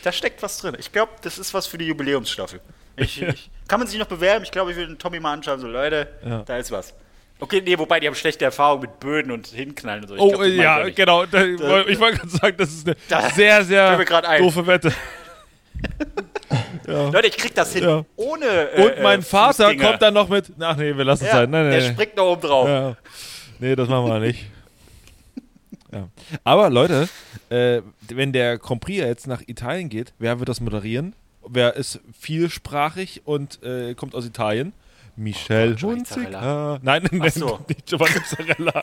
Da steckt was drin. Ich glaube, das ist was für die Jubiläumsstaffel. Ich, <laughs> ich, kann man sich noch bewerben? Ich glaube, ich würde den Tommy mal anschauen. So, Leute, Ja. da ist was. Okay, nee, wobei die haben schlechte Erfahrungen mit Böden und Hinknallen und so. Ich Oh, glaub, äh, ja, genau. Da, ich wollte gerade sagen, das ist eine Da- sehr, sehr doofe Wette. Leute, ich krieg das hin. Ja. Ohne. Äh, Und mein äh, Vater Fußdinger. kommt dann noch mit. Ach nee, wir lassen es Ja, sein. Nein, nein, der nein. springt noch oben drauf. Ja. Nee, das machen wir nicht. <laughs> Ja. Aber Leute, äh, wenn der Grand Prix jetzt nach Italien geht, wer wird das moderieren? Wer ist vielsprachig und äh, kommt aus Italien? Michel Giovanni Hunziker. Nein, nein, so. nicht Giovanni Zarella.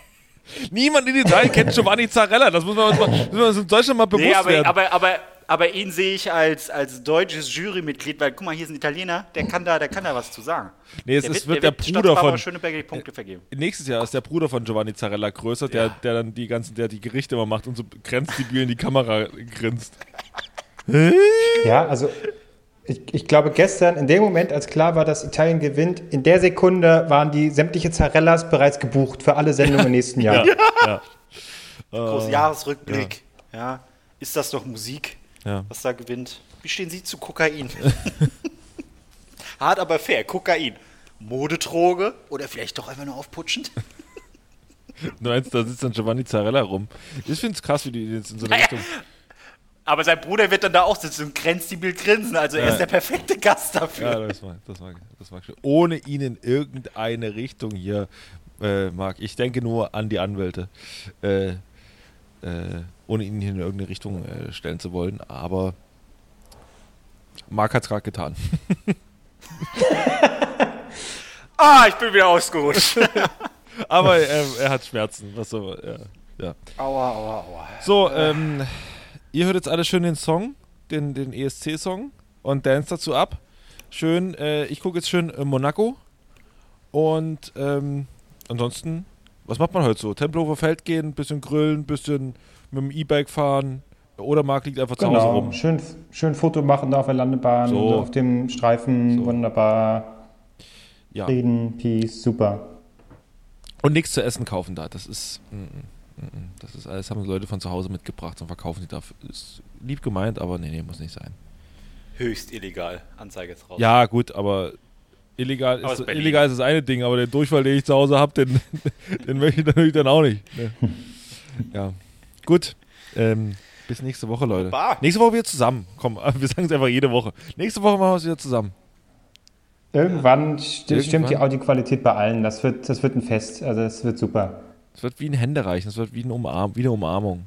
Niemand in Italien kennt Giovanni Zarella. Das muss man uns, mal, müssen wir uns in Deutschland mal bewusst Nee, aber, werden. aber, aber, aber ihn sehe ich als, als deutsches Jurymitglied, weil guck mal, hier ist ein Italiener, der kann da, der kann da was zu sagen. nee, es der ist, wird der, Stadt Bruder Barbara von. Schöneberger die Punkte vergeben. Nächstes Jahr ist der Bruder von Giovanni Zarella größer, der, Ja. der dann die ganzen, der die Gerichte immer macht und so grenzdebil in die Kamera grinst. <laughs> Ja, also ich, ich glaube gestern, in dem Moment, als klar war, dass Italien gewinnt, in der Sekunde waren die sämtliche Zarellas bereits gebucht für alle Sendungen im nächsten Jahr. Groß Jahresrückblick. Ja. Ist das doch Musik, Ja. was da gewinnt? Wie stehen Sie zu Kokain? <laughs> Hart, aber fair. Kokain. Modedroge oder vielleicht doch einfach nur aufputschend? <laughs> Du meinst, da sitzt dann Giovanni Zarella rum. Ich finde es krass, wie die jetzt in so eine Richtung. Aber sein Bruder wird dann da auch sitzen und grenzt die Bild grinsen. Also er Ja. ist der perfekte Gast dafür. Ja, das mag, das mag, das mag ich. Ohne ihn in irgendeine Richtung hier, äh, Marc. Ich denke nur an die Anwälte. Äh, äh, ohne ihn hier in irgendeine Richtung äh, stellen zu wollen. Aber Marc hat es gerade getan. <laughs> Ah, ich bin wieder ausgerutscht. <laughs> Aber er, er hat Schmerzen. Was so, ja, ja. aua, aua, aua. So, ähm, ihr hört jetzt alle schön den Song, den, den ESC-Song und dance dazu ab. Schön, äh, ich gucke jetzt schön äh, Monaco und ähm, ansonsten, was macht man heute so? Tempelhofer Feld gehen, bisschen grillen, bisschen mit dem E-Bike fahren oder Marc liegt einfach zu Hause Genau, rum. schön, schön Foto machen da auf der Landebahn, So. auf dem Streifen, So. wunderbar. Ja. Frieden, Peace, super. Und nichts zu essen kaufen da. Das ist, mm, mm, mm, mm. das ist alles, haben Leute von zu Hause mitgebracht und verkaufen die da. Ist lieb gemeint, aber nee, nee, muss nicht sein. Höchst illegal. Anzeige jetzt raus. Ja, gut, aber illegal ist, es ist illegal ist das eine Ding, aber den Durchfall, den ich zu Hause habe, den, <laughs> den möchte ich natürlich dann auch nicht. Ne? <laughs> Ja, gut. Ähm, bis nächste Woche, Leute. Wunderbar. Nächste Woche wieder zusammen. Komm, <laughs> wir sagen es einfach jede Woche. Nächste Woche machen wir es wieder zusammen. Irgendwann, st Irgendwann. stimmt die Audioqualität bei allen. Das wird, das wird ein Fest. Also das wird super. Es wird wie ein Händereichen, es wird wie, ein Umarm, wie eine Umarmung.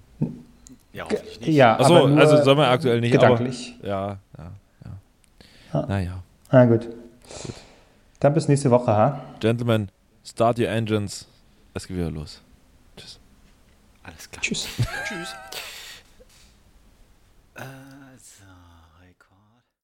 Ja, hoffentlich nicht. Ja, Achso, aber nur also sollen wir aktuell nicht. gedanklich. Aber, ja, ja, ja. Ah. Naja. Ah, gut. Dann bis nächste Woche, ha? Gentlemen, start your engines. Es geht wieder los. Tschüss. Alles klar. Tschüss. Tschüss.